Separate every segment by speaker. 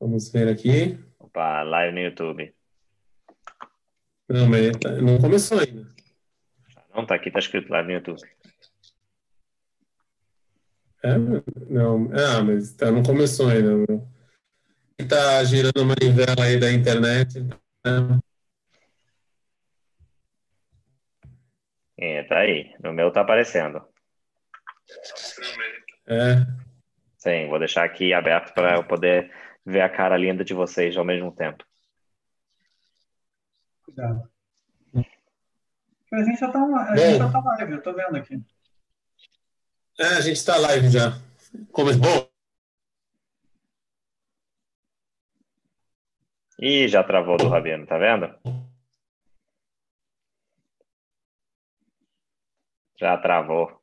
Speaker 1: Vamos ver aqui.
Speaker 2: Opa, live no YouTube.
Speaker 1: Não, mas tá- não começou ainda.
Speaker 2: Não, tá aqui, tá escrito live no YouTube.
Speaker 1: É? Não, ah, mas tá, não começou ainda. meu. Tá girando a manivela aí da internet. né?
Speaker 2: É, tá aí. No meu tá aparecendo.
Speaker 1: É.
Speaker 2: Sim, vou deixar aqui aberto para eu poder ver a cara linda de vocês ao mesmo tempo.
Speaker 3: Cuidado. A gente já tá, a gente
Speaker 1: Bom.
Speaker 3: já tá live, eu tô vendo aqui.
Speaker 1: É, a gente tá live já. Como, bom,
Speaker 2: Ih, já travou do Rabino, tá vendo? Já travou.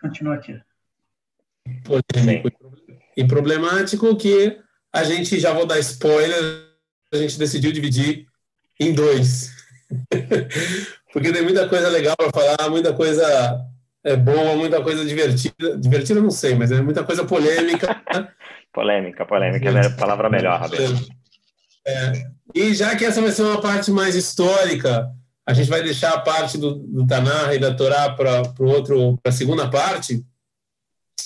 Speaker 3: Continua aqui.
Speaker 1: Polêmico e problemático que a gente, já vou dar spoiler, a gente decidiu dividir em dois. Porque tem muita coisa legal para falar, muita coisa é boa, muita coisa divertida. Divertida não sei, mas é muita coisa polêmica.
Speaker 2: Polêmica, polêmica é a palavra melhor.
Speaker 1: É, e já que essa vai ser uma parte mais histórica, a gente vai deixar a parte do, do Tanar e da Torá para outro, para a segunda parte.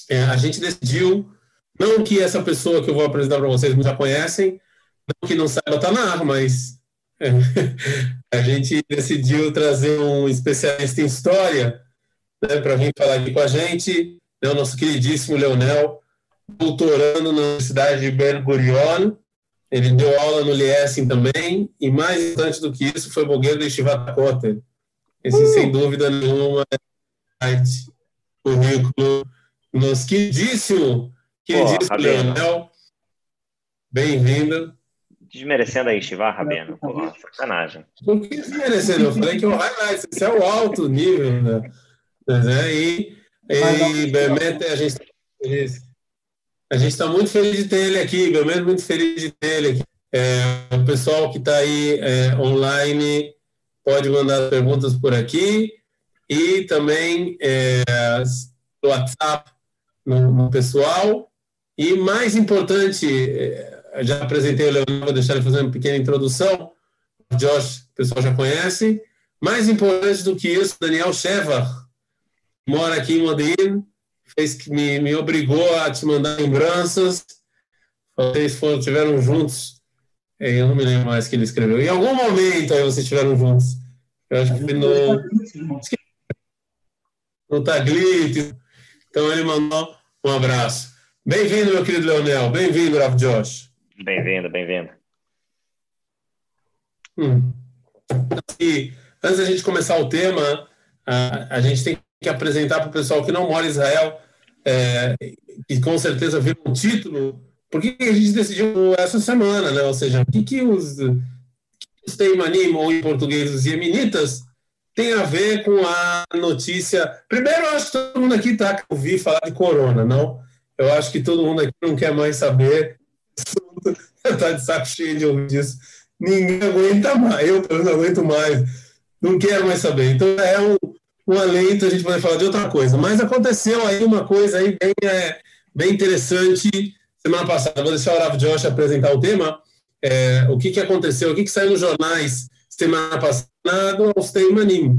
Speaker 1: É, a gente decidiu, não que essa pessoa que eu vou apresentar para vocês já conhecem, não que não saiba Tanar, mas é, a gente decidiu trazer um especialista em história né, para vir falar aqui com a gente, né, o nosso queridíssimo Leonel, doutorando na Universidade de Ben Gurion. Ele deu aula no Liesing também, e mais importante do que isso, foi blogueiro da Shivat Kotel. Esse, sem dúvida nenhuma, é o currículo do nosso queridíssimo, queridíssimo
Speaker 2: Rabino.
Speaker 1: Leonel. Bem-vindo.
Speaker 2: Desmerecendo a Estivá, Rabino. Pô, sacanagem.
Speaker 1: Por que desmerecendo? Eu falei que é o highlight, esse é o alto nível, né? Mas é, e, e Bemet, a gente está feliz. A gente está muito feliz de ter ele aqui, Bemet, muito feliz de ter ele aqui. É, o pessoal que está aí é, online pode mandar perguntas por aqui e também é, WhatsApp no, no pessoal. E mais importante, é, já apresentei o Leonardo, vou deixar ele fazer uma pequena introdução. O Josh, o pessoal já conhece. Mais importante do que isso, Daniel Shevar, mora aqui em Modena, fez que me, me obrigou a te mandar lembranças. Vocês foram, tiveram juntos. É, Eu não me lembro mais que ele escreveu. Em algum momento aí vocês estiveram juntos. Eu acho que foi no, no Taglito. Então ele mandou um abraço. Bem-vindo, meu querido Leonel. Bem-vindo, Rav Josh.
Speaker 2: Bem-vindo, bem-vindo.
Speaker 1: Hum. E antes da gente começar o tema, a, a gente tem que apresentar para o pessoal que não mora em Israel, é, e com certeza viu o título, por que que a gente decidiu essa semana, né? Ou seja, o que, que os, os Teimanim, ou em português, os Yemenitas, tem a ver com a notícia. Primeiro, eu acho que todo mundo aqui está a ouvir falar de corona, não? Eu acho que todo mundo aqui não quer mais saber. Está de saco cheio de ouvir disso. Ninguém aguenta mais. Eu, não aguento mais. Não quero mais saber. Então, é um, um alento a gente poder falar de outra coisa. Mas aconteceu aí uma coisa aí bem, é, bem interessante semana passada. Vou deixar o Rav Josh apresentar o tema. É, o que, que aconteceu? O que, que saiu nos jornais semana passada aos Teimanim?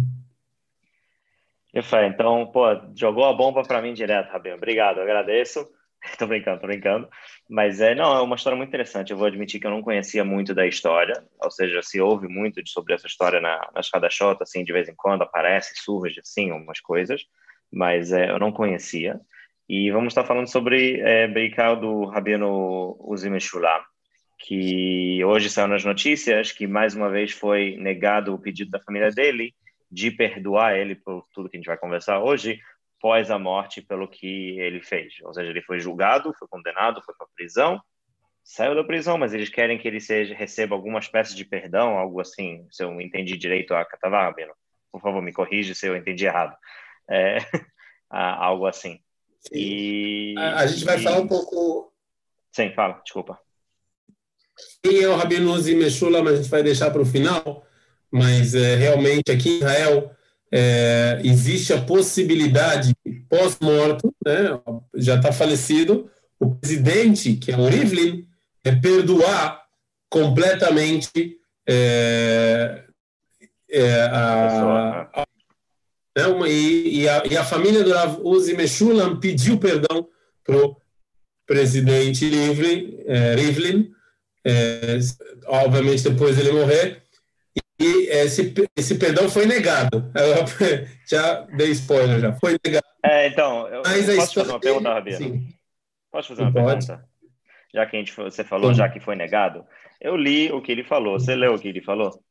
Speaker 2: Falei, então, pô, jogou a bomba para mim direto, Rabino. Obrigado, agradeço. tô brincando, tô brincando. Mas é, não, é uma história muito interessante. Eu vou admitir que eu não conhecia muito da história, ou seja, se ouve muito de, sobre essa história na, nas Hadashot, assim, de vez em quando aparece, surge, assim, umas coisas, mas é, eu não conhecia. E vamos estar falando sobre é, Beikal do Rabino Uzi Meshulam, que hoje saiu nas notícias que mais uma vez foi negado o pedido da família dele de perdoar ele por tudo que a gente vai conversar hoje, pós a morte pelo que ele fez. Ou seja, ele foi julgado, foi condenado, foi para prisão, saiu da prisão, mas eles querem que ele seja receba alguma espécie de perdão, algo assim, se eu entendi direito a Rabino. Por favor, me corrige se eu entendi errado. É, algo assim. E,
Speaker 1: a, a gente vai
Speaker 2: e...
Speaker 1: falar um pouco.
Speaker 2: Sim, fala, desculpa.
Speaker 1: Quem é o Rabino Uzi Meshulam, a gente vai deixar para o final, mas é, realmente aqui em Israel é, existe a possibilidade, pós-morto, né, já está falecido, o presidente, que é o Rivlin, é perdoar completamente é, é, a, a, a, e, e, a, e a família do Rav Uzi Meshulam pediu perdão para o presidente Rivlin, é, Rivlin é, obviamente depois ele morrer, e esse, esse perdão foi negado. Eu já dei spoiler, já foi negado.
Speaker 2: É, então, eu, Mas posso fazer uma pergunta, Rabia? Sim. Posso fazer uma Pode. pergunta? Já que a gente, você falou, Sim. já que foi negado, eu li o que ele falou. Você leu o que ele falou?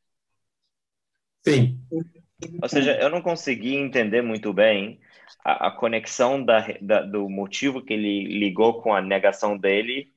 Speaker 1: Sim.
Speaker 2: Ou seja, eu não consegui entender muito bem a, a conexão da, da, do motivo que ele ligou com a negação dele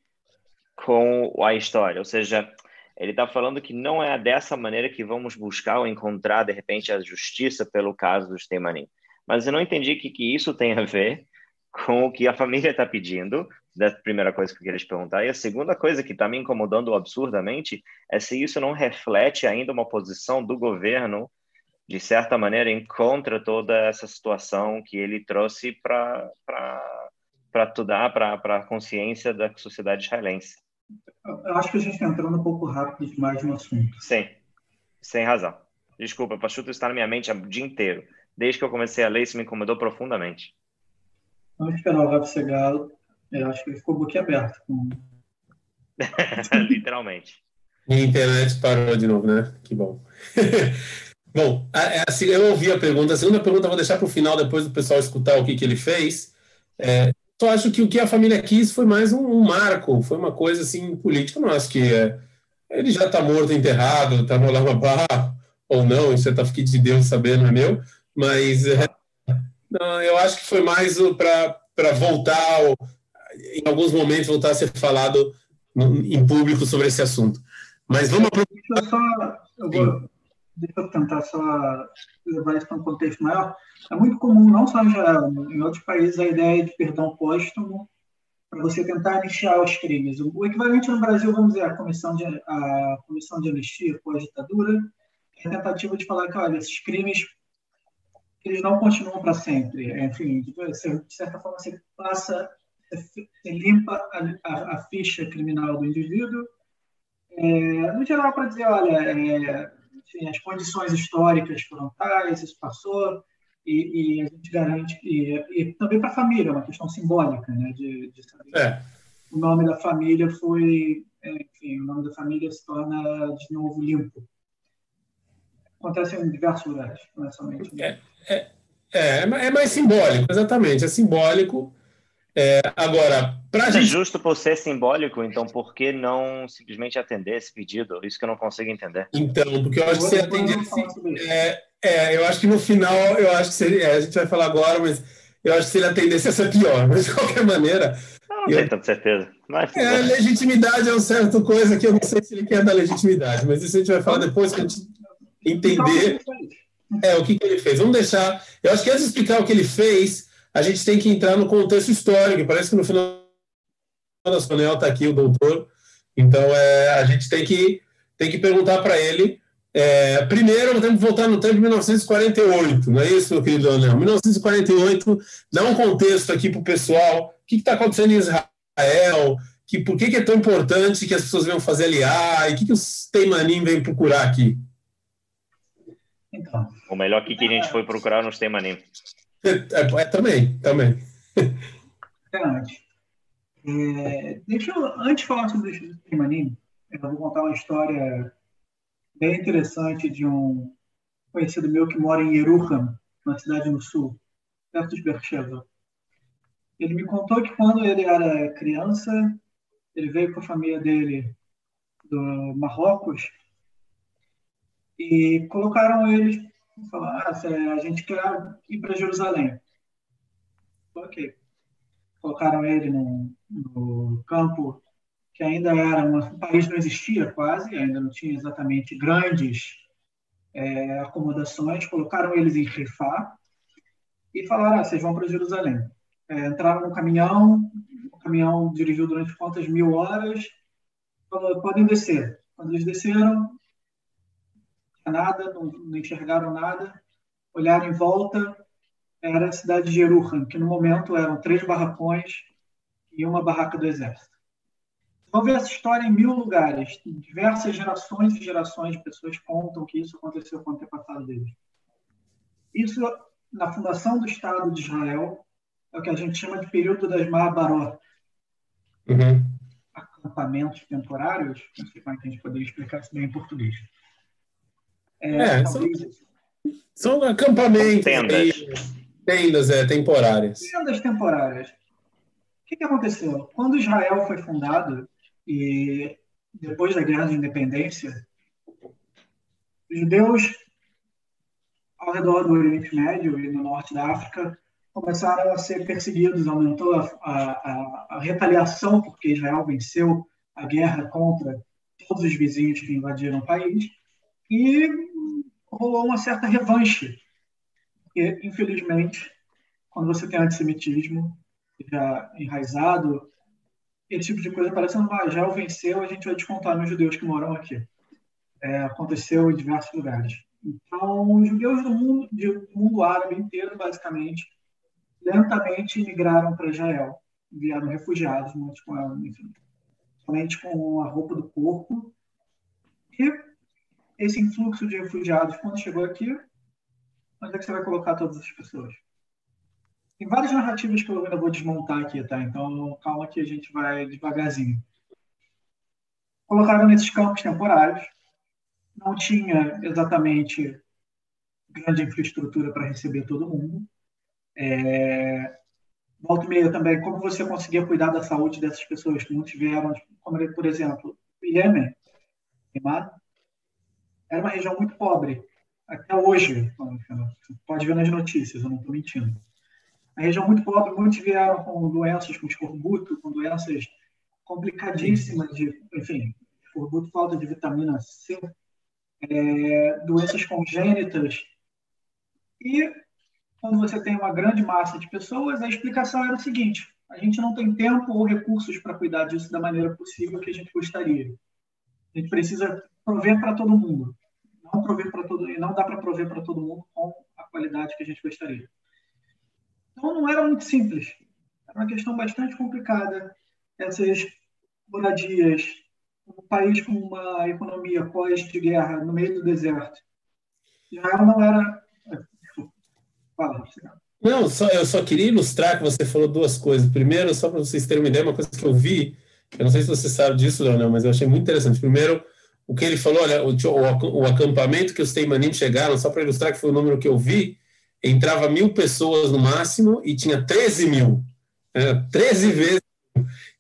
Speaker 2: com a história. Ou seja, ele está falando que não é dessa maneira que vamos buscar ou encontrar, de repente, a justiça pelo caso dos Temanim. Mas eu não entendi que, que isso tem a ver com o que a família está pedindo, da primeira coisa que eu queria te perguntar. E a segunda coisa que está me incomodando absurdamente é se isso não reflete ainda uma posição do governo, de certa maneira, em contra toda essa situação que ele trouxe para estudar, para a consciência da sociedade israelense.
Speaker 3: Eu acho que a gente está entrando um pouco rápido demais no assunto.
Speaker 2: Sim, sem razão. Desculpa, Pachuto está na minha mente o dia inteiro. Desde que eu comecei a ler, isso me incomodou profundamente.
Speaker 3: Vamos esperar o Rafa Segalo. Eu acho que ele ficou boquiaberto. Com...
Speaker 2: Literalmente.
Speaker 1: Minha internet parou de novo, né? Que bom. bom, assim, eu ouvi a pergunta. A segunda pergunta eu vou deixar para o final, depois do pessoal escutar o que, que ele fez. É, só acho que o que a família quis foi mais um, um marco, foi uma coisa assim política. Eu não acho que é, ele já está morto, enterrado, está no Lamabá ou não, isso é que de Deus saber, não é meu. Mas é, não, eu acho que foi mais para voltar, em alguns momentos, voltar a ser falado no, em público sobre esse assunto. Mas vamos
Speaker 3: aproveitar. Deixa eu, só, eu vou, deixa eu tentar só levar isso para um contexto maior. É muito comum, não só em Israel, em outros países, a ideia de perdão póstumo para você tentar anistiar os crimes. O equivalente no Brasil, vamos dizer, a comissão de, a comissão de anistia pós-ditadura, é a tentativa de falar que, olha, esses crimes eles não continuam para sempre. Enfim, de certa forma, você passa, você limpa a, a, a ficha criminal do indivíduo, é, no geral, para dizer, olha, é, enfim, as condições históricas foram tais, isso passou, e, e, a gente garante e, e também para a família, é uma questão simbólica, né, de, de saber é. o nome da família foi, é, enfim, o nome da família se torna de novo limpo. Acontece em diversos lugares, não é somente.
Speaker 1: É, é, é, é mais simbólico, exatamente, é simbólico. É, agora, para
Speaker 2: é gente... justo por ser simbólico, então por que não simplesmente atender esse pedido? Isso que eu não consigo entender.
Speaker 1: Então, porque eu acho que você atender é, é, eu acho que no final, eu acho que seria, é, a gente vai falar agora, mas eu acho que se ele atendesse ia ser pior. Mas de qualquer maneira.
Speaker 2: Não, não eu, tenho tanta certeza. Mas,
Speaker 1: é, legitimidade é uma certa coisa que eu não sei se ele quer dar legitimidade, mas isso a gente vai falar depois que a gente entender é, o que, que ele fez. Vamos deixar. Eu acho que antes de explicar o que ele fez, a gente tem que entrar no contexto histórico. Parece que no final da Sonel está aqui o doutor, então é, a gente tem que, tem que perguntar para ele é, primeiro, temos que voltar no tempo de 1948, não é isso, meu querido Leonel? 1948, dá um contexto aqui para o pessoal. O que está acontecendo em Israel? Que, por que, que, é tão importante que as pessoas venham fazer aliar? E o que, que os Teimanim vêm procurar aqui?
Speaker 2: Então, o melhor que, que a gente foi procurar nos Teimanim.
Speaker 1: É, é, é, também, também.
Speaker 3: É, deixa eu, antes de falar sobre os Teimanim, eu vou contar uma história bem interessante de um conhecido meu que mora em Yeruham, uma cidade no sul, perto de Beersheba. Ele me contou que quando ele era criança, ele veio com a família dele do Marrocos e colocaram ele falaram, ah, a gente quer ir para Jerusalém. Ok. Colocaram ele no, no campo que ainda era uma, o país não existia quase, ainda não tinha exatamente grandes é, acomodações, colocaram eles em Rifá e falaram, ah, vocês vão para Jerusalém. É, entraram no caminhão, o caminhão dirigiu durante quantas mil horas, falou, podem descer. Quando eles desceram, nada, não, não enxergaram nada, olharam em volta, era a cidade de Jerusalém, que no momento eram três barracões e uma barraca do exército. Ver essa história em mil lugares. Diversas gerações e gerações de pessoas contam que isso aconteceu com o antepassado deles. Isso, na fundação do Estado de Israel, é o que a gente chama de período das Mahabarot. Uhum. Acampamentos temporários. Não sei como é que a gente poderia explicar isso bem em português.
Speaker 1: É, é são, são, acampamentos. Tendas. Tendas, é, temporárias.
Speaker 3: Tendas temporárias. O que, que aconteceu? Quando Israel foi fundado, e depois da Guerra de Independência, os judeus ao redor do Oriente Médio e no norte da África começaram a ser perseguidos, aumentou a, a, a, retaliação porque Israel venceu a guerra contra todos os vizinhos que invadiram o país e rolou uma certa revanche. Porque, infelizmente, quando você tem antissemitismo já enraizado, esse tipo de coisa parece ah, já venceu, a gente vai descontar nos judeus que moram aqui. É, aconteceu em diversos lugares. Então, os judeus do mundo, do mundo árabe inteiro, basicamente, lentamente migraram para Israel. Vieram refugiados, muitos com, enfim, somente com a roupa do corpo. E esse influxo de refugiados, quando chegou aqui, onde é que você vai colocar todas as pessoas? Tem várias narrativas que eu ainda vou desmontar aqui, tá? Então, calma que a gente vai devagarzinho. Colocaram nesses campos temporários. Não tinha exatamente grande infraestrutura para receber todo mundo. É... Volta e meia também, como você conseguia cuidar da saúde dessas pessoas que muitos vieram, como por exemplo, Iêmen, era uma região muito pobre. Até hoje, pode ver nas notícias, eu não estou mentindo a região muito pobre, muitos vieram com doenças, com escorbuto, com doenças complicadíssimas, de, enfim, escorbuto, falta de vitamina C, é, doenças congênitas. E quando você tem uma grande massa de pessoas, a explicação era o seguinte: a gente não tem tempo ou recursos para cuidar disso da maneira possível que a gente gostaria. A gente precisa prover para todo mundo. Não prover para todo, e não dá para prover para todo mundo com a qualidade que a gente gostaria. Então, não era muito simples. Era uma questão bastante complicada. Essas moradias, um país com uma economia pós de guerra no meio do deserto. Já não era. Fala,
Speaker 1: não, só, eu só queria ilustrar que você falou duas coisas. Primeiro, só para vocês terem uma ideia, uma coisa que eu vi, eu não sei se você sabe disso, Leonel, mas eu achei muito interessante. Primeiro, o que ele falou, olha, o, o, o acampamento que os Teimanim chegaram, só para ilustrar que foi o número que eu vi, entrava mil pessoas no máximo e tinha 13 mil. Né? 13 vezes.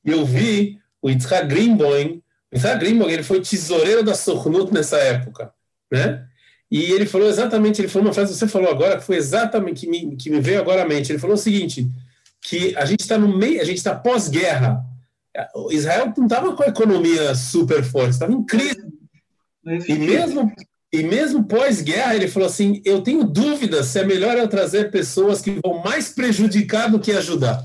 Speaker 1: E eu vi o Yitzhak Greenboim, o Yitzhak Greenboim, ele foi tesoureiro da Sornut nessa época, né? E ele falou exatamente, ele falou uma frase que você falou agora, que foi exatamente, que me, que me veio agora à mente. Ele falou o seguinte, que a gente está no meio, a gente está pós-guerra. Israel não estava com a economia super forte, estava em crise. E mesmo, e mesmo pós-guerra, ele falou assim: eu tenho dúvidas se é melhor eu trazer pessoas que vão mais prejudicar do que ajudar.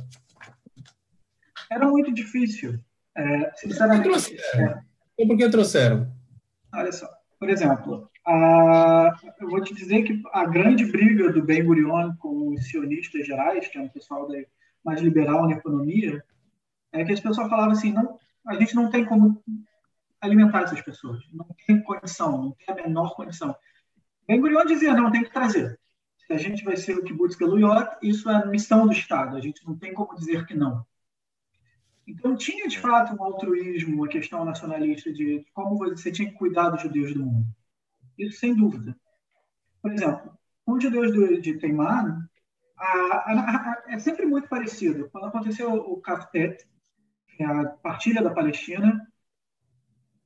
Speaker 3: Era muito difícil. É, sinceramente. Por que trouxeram?
Speaker 1: É. Por que trouxeram?
Speaker 3: Olha só, por exemplo, a, eu vou te dizer que a grande briga do Ben Gurion com os sionistas gerais, que é um pessoal mais liberal na economia, é que as pessoas falavam assim: não, a gente não tem como alimentar essas pessoas. Não tem condição, não tem a menor condição. Ben Gurion dizia, não, tem que trazer. Se a gente vai ser o kibbutz Galuyot, isso é missão do Estado. A gente não tem como dizer que não. Então tinha, de fato, um altruísmo, uma questão nacionalista de como você tinha que cuidar dos judeus do mundo. Isso sem dúvida. Por exemplo, com os judeus de Teimar, é sempre muito parecido. Quando aconteceu o Kaftet, que é a partilha da Palestina,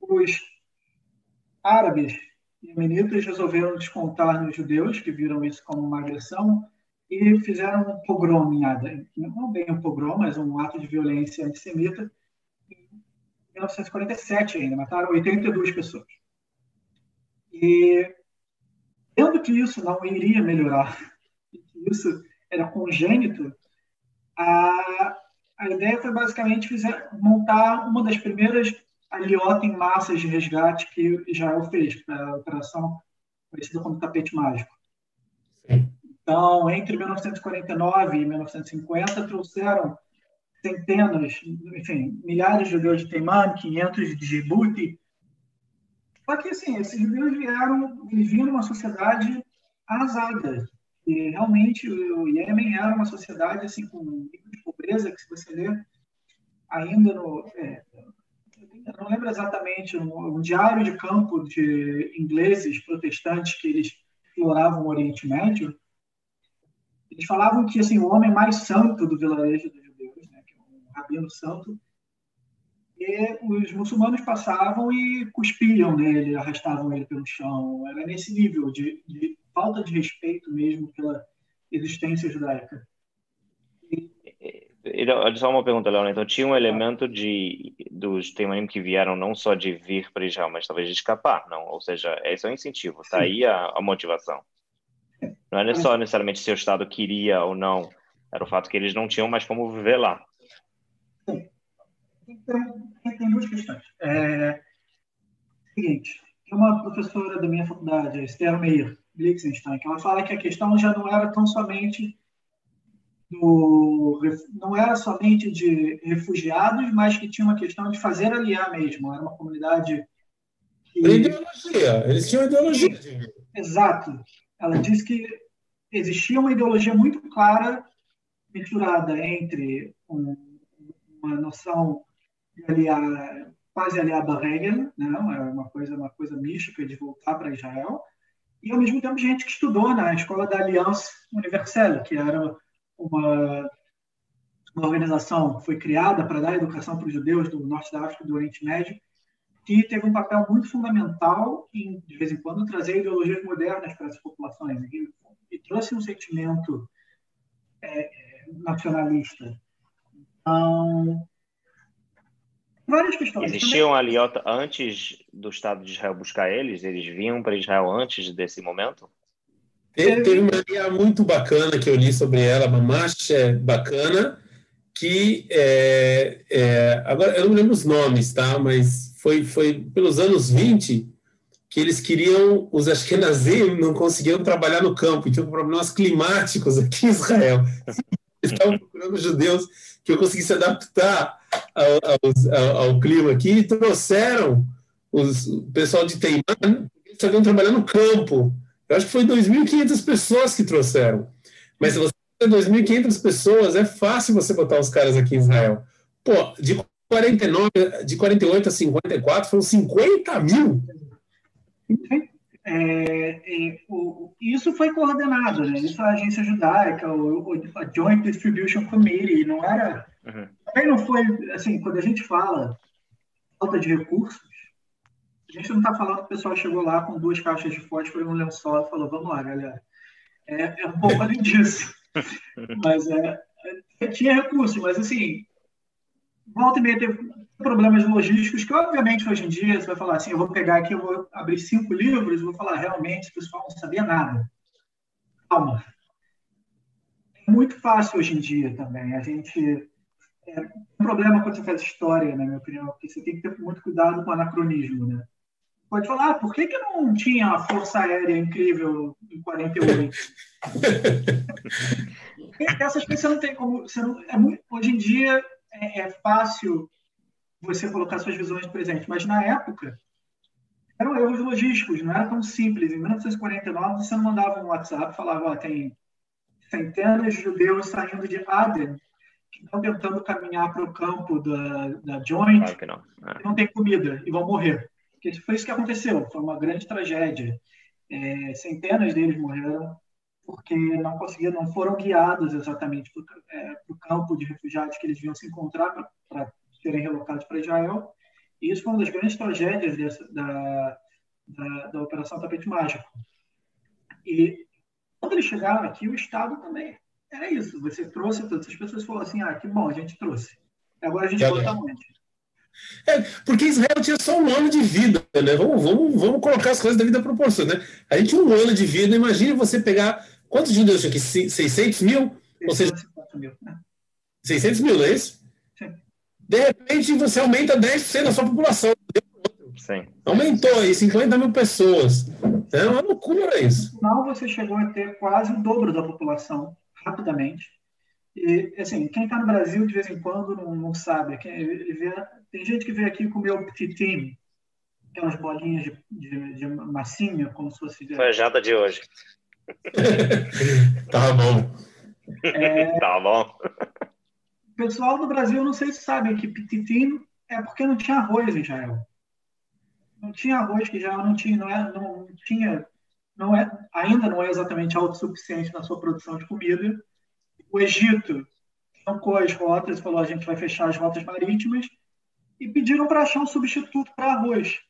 Speaker 3: os árabes e iemenitas resolveram descontar nos judeus, que viram isso como uma agressão, e fizeram um pogrom em Ada. Não bem um pogrom, mas um ato de violência antissemita em 1947 ainda. Mataram 82 pessoas. E vendo que isso não iria melhorar, que isso era congênito, a, a ideia foi basicamente fizer, montar uma das primeiras aliota em massas de resgate que Israel fez, a operação conhecida como tapete mágico. Sim. Então, entre 1949 e 1950, trouxeram centenas, enfim, milhares de judeus de Teiman, 500 de Djibouti. Só que, assim, esses judeus vieram, eles vinham numa sociedade arrasada. E realmente o Iêmen era uma sociedade assim com nível de pobreza que se você ler ainda no é, eu não lembro exatamente um, um, diário de campo de ingleses protestantes que eles exploravam o Oriente Médio eles falavam que assim o homem mais santo do vilarejo dos judeus né, que é um rabino santo e os muçulmanos passavam e cuspiam nele arrastavam ele pelo chão era nesse nível de, de falta de respeito mesmo pela existência judaica.
Speaker 2: Olha só uma pergunta, Leona. Então, tinha um elemento de dos temanim que vieram não só de vir para Israel, mas talvez de escapar, não? Ou seja, esse é o incentivo, está aí a, a, motivação. Não é só necessariamente se o Estado queria ou não, era o fato que eles não tinham mais como viver lá.
Speaker 3: Sim. Então, tem duas questões. É, seguinte, uma professora da minha faculdade, Esther Meir, Liechtenstein, que ela fala que a questão já não era tão somente do, não era somente de refugiados, mas que tinha uma questão de fazer aliar mesmo. Era uma comunidade
Speaker 1: que... ideologia, eles tinham ideologia.
Speaker 3: Exato. Ela disse que existia uma ideologia muito clara misturada entre um, uma noção de aliar, quase aliar Hegel, né? uma coisa, uma coisa mística de voltar para Israel, e ao mesmo tempo gente que estudou na escola da Aliança Universelle, que era uma, uma organização foi criada para dar educação para os judeus do Norte da África e do Oriente Médio, que teve um papel muito fundamental em, de vez em quando, trazer ideologias modernas para essas populações e, e trouxe um sentimento é, nacionalista. Então,
Speaker 2: várias questões. Existiam ali antes do Estado de Israel buscar eles? Eles vinham para Israel antes desse momento?
Speaker 1: Teve, teve uma linha muito bacana que eu li sobre ela, Mamash, é bacana, que é, é, agora eu não lembro os nomes, tá? Mas foi, foi pelos anos 20 que eles queriam, os Ashkenazim não conseguiam trabalhar no campo, tinham problemas climáticos aqui em Israel. Eles estavam procurando judeus que eu conseguisse adaptar ao, ao, ao, clima aqui e trouxeram os, o pessoal de Teimã, eles estavam trabalhando no campo. Eu acho que foi 2.500 pessoas que trouxeram. Mas se você tem 2.500 pessoas, é fácil você botar os caras aqui em Israel. Pô, de 49, de 48 a 54 foram 50 mil.
Speaker 3: É, é, o, isso foi coordenado, né? Isso a agência judaica, o, o, a Joint Distribution Committee, não era. Uhum. Também não foi assim, quando a gente fala falta de recursos, a gente não está falando que o pessoal chegou lá com duas caixas de fósforo e um lençol e falou: vamos lá, galera. É, é um pouco além disso. Mas é, é, tinha recursos, mas assim, volta e meia teve problemas logísticos que, obviamente, hoje em dia você vai falar assim: eu vou pegar aqui, eu vou abrir cinco livros e vou falar, realmente, o pessoal não sabia nada. Calma. É muito fácil hoje em dia também. A gente. É um problema quando você faz história, na minha opinião, porque você tem que ter muito cuidado com o anacronismo, né? Pode falar, ah, por que, que não tinha a Força Aérea incrível em 48? Essas coisas você não tem como. Você não, é muito, hoje em dia é, é fácil você colocar suas visões do presente, mas na época eram erros logísticos, não era tão simples. Em 1949, você não mandava um WhatsApp e falava: ó, tem centenas de judeus saindo de Aden que estão tentando caminhar para o campo da, da Joint, claro não. É. não tem comida e vão morrer. Porque foi isso que aconteceu, foi uma grande tragédia. É, centenas deles morreram porque não conseguiram, não foram guiados exatamente para o é, campo de refugiados que eles vinham se encontrar para serem relocados para Israel. E isso foi uma das grandes tragédias dessa, da, da, da Operação Tapete Mágico. E quando eles chegaram aqui, o Estado também era isso. Você trouxe todas as pessoas falaram assim: ah, que bom, a gente trouxe. Agora a gente volta onde?
Speaker 1: É, porque Israel tinha só um ano de vida, né? Vamos, vamos, vamos colocar as coisas da vida proporção, né? A gente tinha um ano de vida, imagine você pegar. Quantos judeus tinha aqui? 600 mil? 600 Ou seja, mil, né? 600 mil, não é isso? De repente, você aumenta 10% da sua população. Sim. Aumentou aí 50 mil pessoas. É uma loucura isso.
Speaker 3: No final, você chegou a ter quase o dobro da população, rapidamente. E, assim, quem está no Brasil de vez em quando não, não sabe. Quem, vê, tem gente que vem aqui comer o petit aquelas bolinhas de, de, de, massinha, como se fosse.
Speaker 2: Foi a janta de hoje.
Speaker 1: tá bom.
Speaker 2: É, tá bom.
Speaker 3: O pessoal do Brasil, não sei se sabe que petit é porque não tinha arroz em Israel. Não tinha arroz, que já não tinha, não, é, não tinha, não é, ainda não é exatamente autossuficiente na sua produção de comida o Egito tancou as rotas, falou a gente vai fechar as rotas marítimas e pediram para achar um substituto para arroz.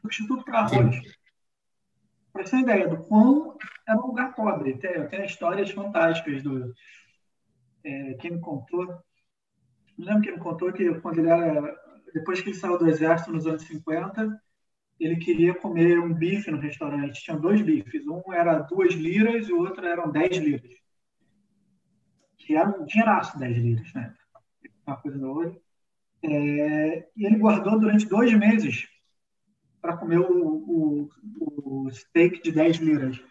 Speaker 3: Substituto para arroz. Para uma ideia do quão era um lugar pobre. Tem, tem histórias fantásticas do. É, quem me contou. Não lembro quem me contou que quando ele era. Depois que ele saiu do exército nos anos 50, ele queria comer um bife no restaurante. Tinha dois bifes. Um era duas liras e o outro eram dez liras que era um dinheiraço 10 liras, né? Uma coisa da outra. É, e ele guardou durante dois meses para comer o, o, o, steak de 10 liras.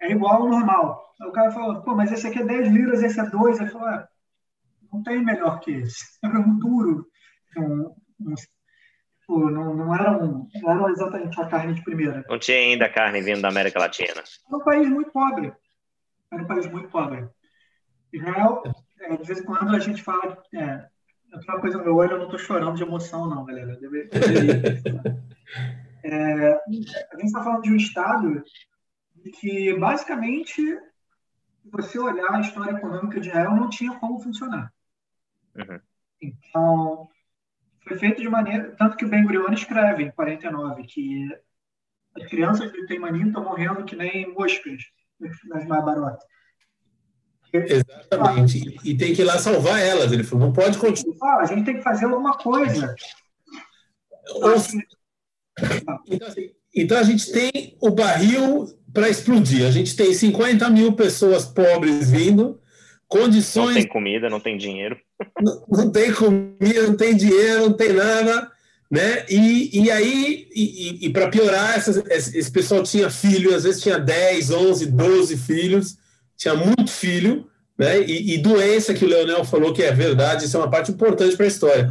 Speaker 3: É igual ao normal. Aí o cara falou, pô, mas esse aqui é 10 liras, esse é 2. Ele falou, ah, não tem melhor que esse. Era um duro. Um, um, não, não, era um, não era exatamente a carne de primeira.
Speaker 2: Não tinha ainda carne vindo da América Latina.
Speaker 3: Era um país muito pobre. Era um país muito pobre. Israel, é, de vez em quando a gente fala. É, eu tenho uma coisa no meu olho, eu não estou chorando de emoção, não, galera. Deve, é, a gente está falando de um Estado que, basicamente, se você olhar a história econômica de Israel, não tinha como funcionar. Uhum. Então, foi feito de maneira. Tanto que o Ben Gurion escreve em 49 que as crianças do Teimanim estão morrendo que nem moscas nas Mabarotas.
Speaker 1: Exatamente. E tem que ir lá salvar elas. Ele falou, não pode continuar.
Speaker 3: a gente tem que fazer alguma coisa.
Speaker 1: Então, assim, então, a gente tem o barril para explodir. A gente tem 50 mil pessoas pobres vindo, condições. Não
Speaker 2: tem comida, não tem dinheiro.
Speaker 1: Não, não tem comida, não tem dinheiro, não tem nada. Né? E, e aí, e, e para piorar, essas, esse pessoal tinha filho, às vezes tinha 10, 11, 12 filhos tinha muito filho, né? E, e, doença que o Leonel falou que é verdade, isso é uma parte importante para a história.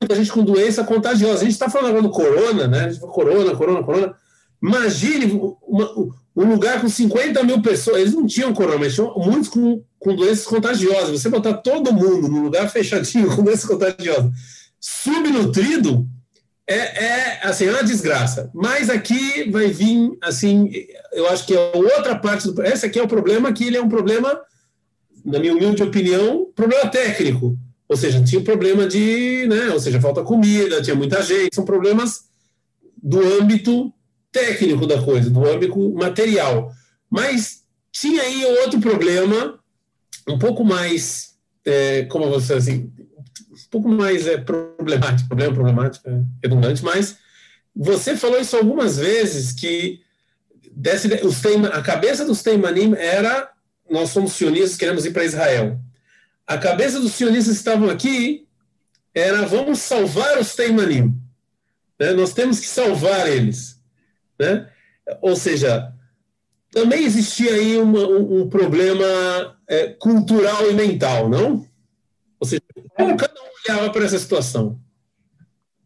Speaker 1: Muita gente com doença contagiosa. A gente está falando agora do corona, né? Corona, corona, corona. Imagine uma, um lugar com 50 mil pessoas. Eles não tinham corona, mas tinham muitos com, com doenças contagiosas. Você botar todo mundo num lugar fechadinho com doença contagiosa, subnutrido, é, é assim, é uma desgraça. Mas aqui vai vir, assim, eu acho que é outra parte do. Esse aqui é o problema, que ele é um problema, na minha humilde opinião, problema técnico. Ou seja, tinha um problema de, né? Ou seja, falta comida, tinha muita gente, são problemas do âmbito técnico da coisa, do âmbito material. Mas tinha aí outro problema, um pouco mais, é, como você assim, pouco mais é, problemático, problema problemático, é redundante, mas você falou isso algumas vezes que desse, os teima, a cabeça dos Teimanim era nós somos sionistas, queremos ir para Israel. A cabeça dos sionistas que estavam aqui era vamos salvar os Teimanim. Né? Nós temos que salvar eles. Né? Ou seja, também existia aí uma, um, um, problema é, cultural e mental, não? Ou seja, como cada olhava para essa situação?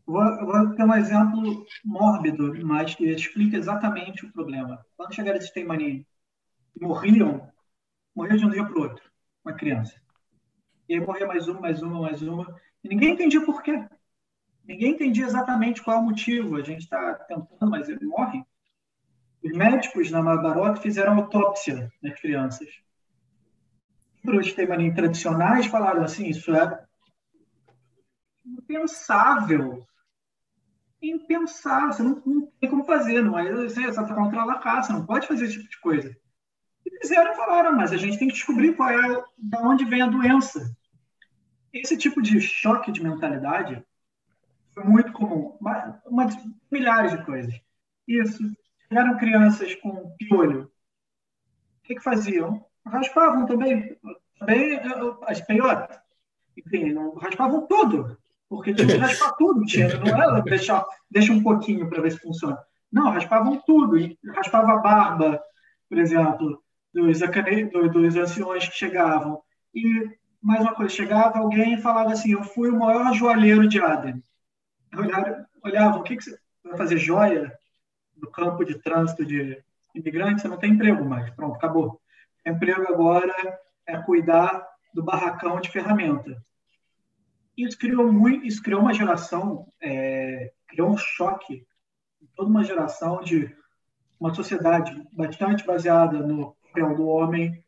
Speaker 3: Vou, vou ter um exemplo mórbido, mas que explica exatamente o problema. Quando chegaram esses Teimani morriam, morriam de um dia para o outro, uma criança. E aí morria mais uma, mais uma, mais uma. E ninguém entendia por quê. Ninguém entendia exatamente qual é o motivo. A gente está tentando, mas ele morre. Os médicos na Mabarota fizeram autópsia nas crianças. Os Teimani tradicionais falaram assim: isso é impensável impensável, você não, não tem como fazer, não é? Você está controlar a caça, não pode fazer esse tipo de coisa. E fizeram e falaram, mas a gente tem que descobrir qual é, de onde vem a doença. Esse tipo de choque de mentalidade foi muito comum, uma, uma, milhares de coisas. Isso, tiveram crianças com piolho. O que, que faziam? Raspavam também, também as peiotas. Enfim, raspavam tudo. Porque tinha que raspar tudo, tinha, não era deixar, deixa um pouquinho para ver se funciona. Não, raspavam tudo, e raspava a barba, por exemplo, dos, dos, anciões que chegavam, E, mais uma coisa, chegava alguém e falava assim, eu fui o maior joalheiro de Aden. Olhava, olhava o que, que você vai fazer joia no campo de trânsito de imigrantes? Você não tem emprego mais. Pronto, acabou. O emprego agora é cuidar do barracão de ferramenta. Isso criou muito, isso criou uma geração, é, criou um choque toda uma geração de uma sociedade bastante baseada no papel do homem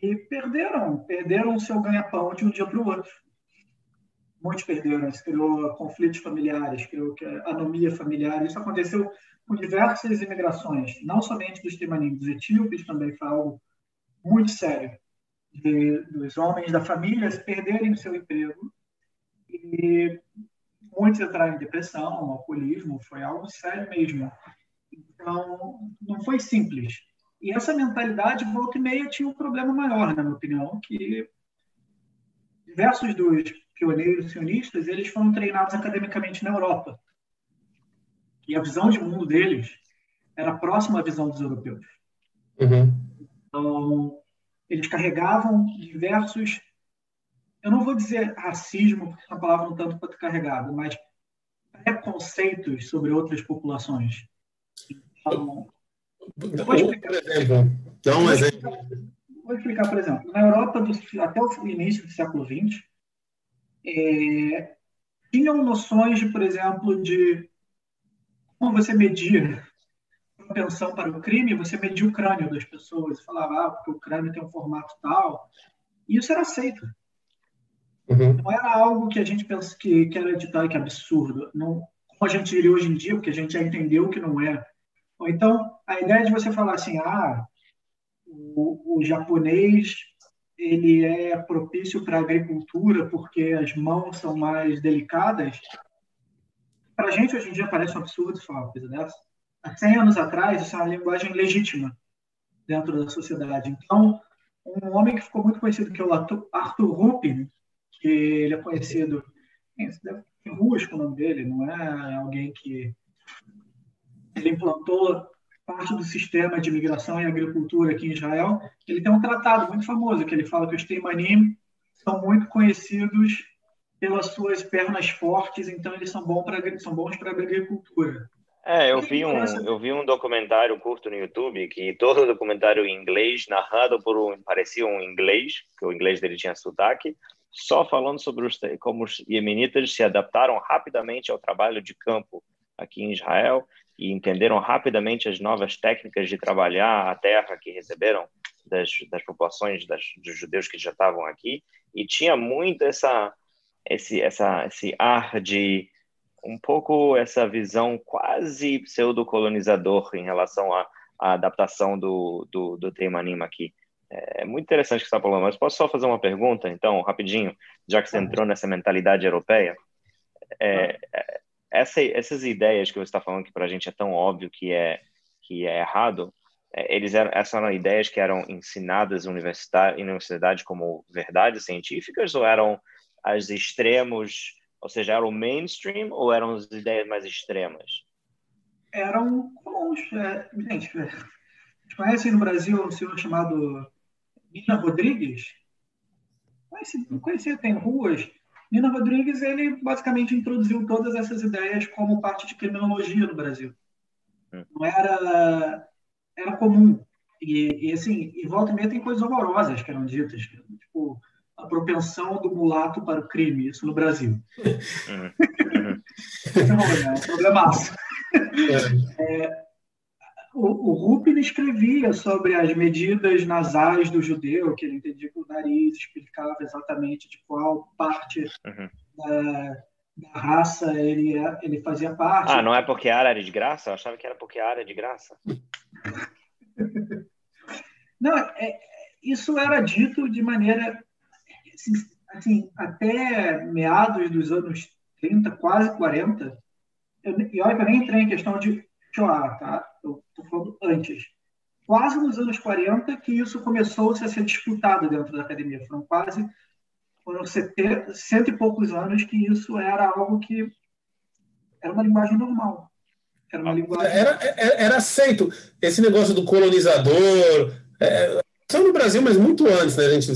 Speaker 3: e perderam, perderam o seu ganha-pão de um dia para o outro. Muitos perderam, isso criou conflitos familiares, criou anomia familiar. Isso aconteceu com diversas imigrações, não somente dos timanim, dos etíopes também foi algo muito sério, de, dos homens da família perderem o seu emprego e muitos entraram em depressão, alcoolismo, foi algo sério mesmo. Então, não foi simples. E essa mentalidade, volta e meia, tinha um problema maior, na minha opinião, que diversos dos pioneiros sionistas, eles foram treinados academicamente na Europa. E a visão de mundo deles era próxima à visão dos europeus. Uhum. Então, eles carregavam diversos eu não vou dizer racismo, porque é uma palavra um tanto quanto carregada, mas preconceitos sobre outras populações.
Speaker 1: Então, vou explicar, por exemplo, dá um exemplo.
Speaker 3: Vou explicar, por exemplo, na Europa, do, até o início do século XX, é, tinham noções por exemplo, de como você media a pensão para o crime, você media o crânio das pessoas, falava, ah, porque o crânio tem um formato tal, e isso era aceito. Uhum. Não era algo que a gente pensa que, que era ditado que é absurdo. Não, como a gente diria hoje em dia, porque a gente já entendeu que não é. Ou então, a ideia de você falar assim, ah, o, o japonês ele é propício para a agricultura porque as mãos são mais delicadas. Para a gente, hoje em dia, parece um absurdo falar uma coisa dessa. Há 100 anos atrás, isso é uma linguagem legítima dentro da sociedade. Então, um homem que ficou muito conhecido, que é o Arthur Rupin, que ele é conhecido. É Ruas com o nome dele, não é alguém que. Ele implantou parte do sistema de migração e agricultura aqui em Israel. Ele tem um tratado muito famoso que ele fala que os Teimanim são muito conhecidos pelas suas pernas fortes, então eles são bons para são bons para a agricultura.
Speaker 2: É, eu vi um eu vi um documentário curto no YouTube que todo documentário em inglês narrado por um parecia um inglês, que o inglês dele tinha sotaque, só falando sobre os, como os iemenitas se adaptaram rapidamente ao trabalho de campo aqui em Israel e entenderam rapidamente as novas técnicas de trabalhar a terra que receberam das, das populações das, dos judeus que já estavam aqui e tinha muito essa esse essa esse ar de um pouco essa visão quase pseudo-colonizador em relação à, à adaptação do, do, do Teimanim aqui. É muito interessante o que você está falando, mas posso só fazer uma pergunta, então, rapidinho, já que você entrou nessa mentalidade europeia? É, é essa, essas ideias que você está falando que para a gente é tão óbvio que é, que é errado, é, eles eram, essas eram ideias que eram ensinadas em universidade, em universidade como verdades científicas ou eram as extremos, ou seja, eram o mainstream ou eram as ideias mais extremas?
Speaker 3: Eram comuns. É, gente, é, conhecem no Brasil um senhor chamado Nina Rodrigues. Conheci, conhecia, tem ruas. Nina Rodrigues, ele basicamente introduziu todas essas ideias como parte de criminologia no Brasil. Hum. Não era, era comum. E, e, assim, e volta e meia tem coisas horrorosas que eram ditas, tipo a propensão do mulato para o crime, isso no Brasil. Uhum. Uhum. é um problemaço. É. é, o, o escrevia sobre as medidas nasais do judeu, que ele entendia que o nariz explicava exatamente de qual parte uhum. da, da, raça ele, ele fazia parte.
Speaker 2: Ah, não é porque a área era de graça? Eu achava que era porque a área é de graça.
Speaker 3: não, é, isso era dito de maneira assim, assim, até meados dos anos 30, quase 40. Eu, e olha que eu nem entrei em questão de Tá? eu estou falando antes. Quase nos anos 40 que isso começou a ser disputado dentro da academia. Foram quase foram cento e poucos anos que isso era algo que era uma linguagem normal. Era uma linguagem.
Speaker 1: Era, era, era aceito. Esse negócio do colonizador. É, no Brasil, mas muito antes, né? A gente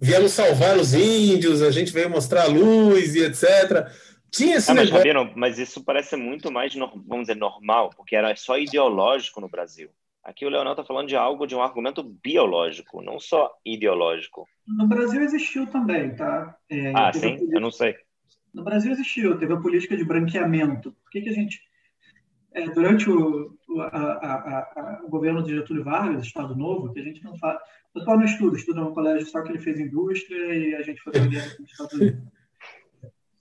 Speaker 1: viemos salvar os índios, a gente veio mostrar a luz e etc. Tinha esse
Speaker 2: ah, mas, negócio... mas isso parece muito mais, vamos dizer, normal, porque era só ideológico no Brasil. Aqui o Leonel está falando de algo, de um argumento biológico, não só ideológico.
Speaker 3: No Brasil existiu também, tá?
Speaker 2: É, ah, sim? Política... Eu não sei.
Speaker 3: No Brasil existiu, teve a política de branqueamento. Por que, que a gente... É, durante o, a, a, a, o governo de Getúlio Vargas, Estado Novo, que a gente não fala... Eu estou no estudo, estudo no colégio só que ele fez indústria e a gente foi para os Estados Unidos.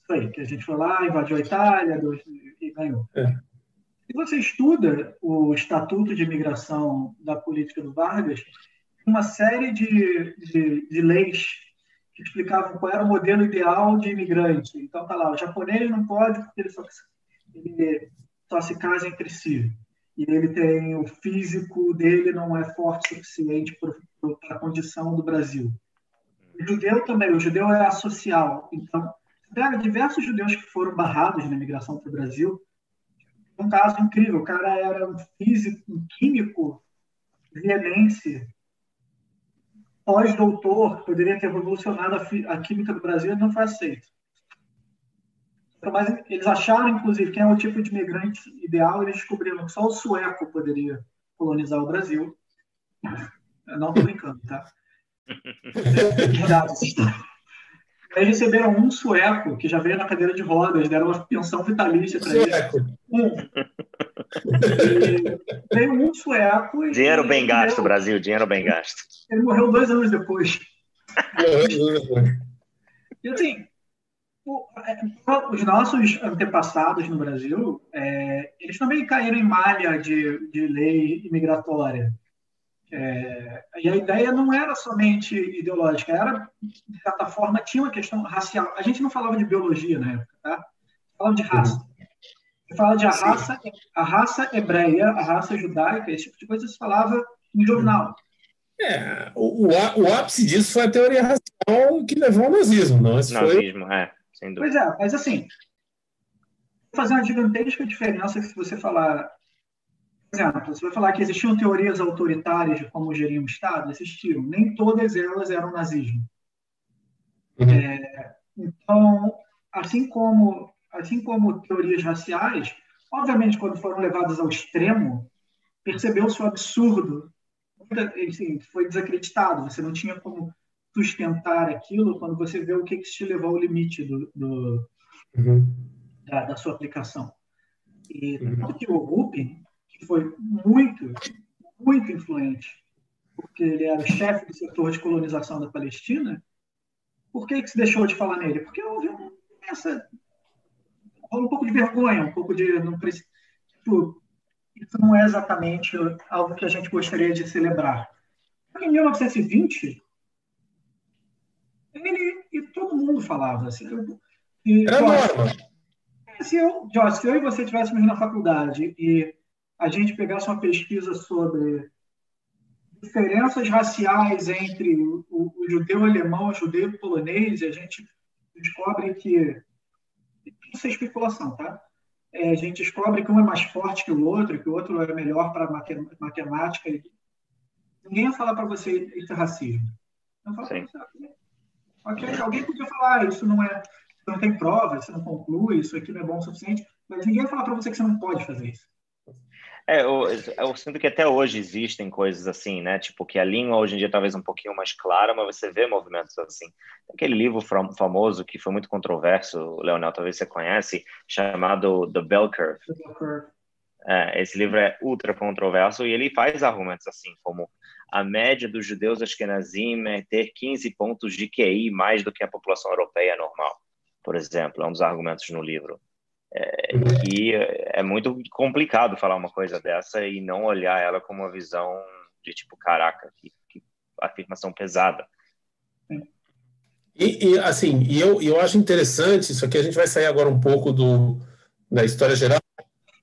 Speaker 3: Isso aí, que a gente foi lá, invadiu a Itália e ganhou. É. Se você estuda o Estatuto de Imigração da Política do Vargas, uma série de, de, de leis que explicavam qual era o modelo ideal de imigrante. Então, tá lá, o japonês não pode porque ele só, ele só se casa entre si. E ele tem o físico dele não é forte o suficiente para a condição do Brasil. O judeu também, o judeu é asocial. Então, pega diversos judeus que foram barrados na imigração para o Brasil, um caso incrível. O cara era um físico, um químico vienense, pós-doutor, poderia ter revolucionado a, a, química do Brasil, e não foi aceito. Então, mas eles acharam, inclusive, quem é o tipo de imigrante ideal, eles descobriram que só o sueco poderia colonizar o Brasil. Eu não estou brincando, tá? Verdade, Aí receberam um sueco que já veio na cadeira de rodas, deram uma pensão vitalícia para ele. Um. veio um sueco.
Speaker 2: E dinheiro bem gasto, morreu. Brasil, dinheiro bem gasto.
Speaker 3: Ele morreu dois anos depois. e assim, é, os nossos antepassados no Brasil, é, eles também caíram em malha de, de lei imigratória. É, e a ideia não era somente ideológica, era, de certa forma, tinha uma questão racial. A gente não falava de biologia na época, tá? Falava de raça. Você fala de a raça, a raça hebreia, a raça judaica, esse tipo de coisa se falava em jornal.
Speaker 1: É, o, o, o ápice disso foi a teoria racial que levou ao nazismo, não?
Speaker 2: Esse nazismo, foi... é, sem dúvida.
Speaker 3: Pois é, mas assim, fazer uma gigantesca diferença se você falar exemplo, você vai falar que existiam teorias autoritárias de como gerir um Estado? Existiram. Nem todas elas eram nazismo. Uhum. É, então, assim como, assim como teorias raciais, obviamente, quando foram levadas ao extremo, percebeu-se o absurdo. Assim, foi desacreditado. Você não tinha como sustentar aquilo quando você vê o que, que te levou ao limite do, do uhum. da, da, sua aplicação. E uhum. que o Rupin, que foi muito, muito influente, porque ele era o chefe do setor de colonização da Palestina, por que, que se deixou de falar nele? Porque houve um, essa, um pouco de vergonha, um pouco de. Não, tipo, isso não é exatamente algo que a gente gostaria de celebrar. Em 1920, ele e todo mundo falava assim. E,
Speaker 1: Era norma.
Speaker 3: Se eu, Jorge, se eu e você estivéssemos na faculdade e a gente pegasse uma pesquisa sobre diferenças raciais entre o, o, judeu alemão e o judeu polonês, e a gente descobre que. Isso é especulação, tá? É, a gente descobre que um é mais forte que o outro, que o outro é melhor para matemática. Ninguém ia falar para você isso é racismo. Não fala Sim. Okay, alguém podia falar, ah, isso não é, não tem prova, isso não conclui, isso aqui não é bom o suficiente, mas ninguém ia falar para você que você não pode fazer isso.
Speaker 2: É, eu, eu, sinto que até hoje existem coisas assim, né? Tipo, que a língua hoje em dia talvez um pouquinho mais clara, mas você vê movimentos assim. Aquele livro famoso que foi muito controverso, Leonel, talvez você conhece, chamado The Bell Curve. É, esse livro é ultra controverso e ele faz argumentos assim, como a média dos judeus ashkenazim é ter 15 pontos de QI mais do que a população europeia normal, por exemplo, é um dos argumentos no livro. É, e é muito complicado falar uma coisa dessa e não olhar ela como uma visão de tipo, caraca, que, que afirmação pesada.
Speaker 1: E, e, assim, e eu, eu acho interessante, isso aqui a gente vai sair agora um pouco do, da história geral,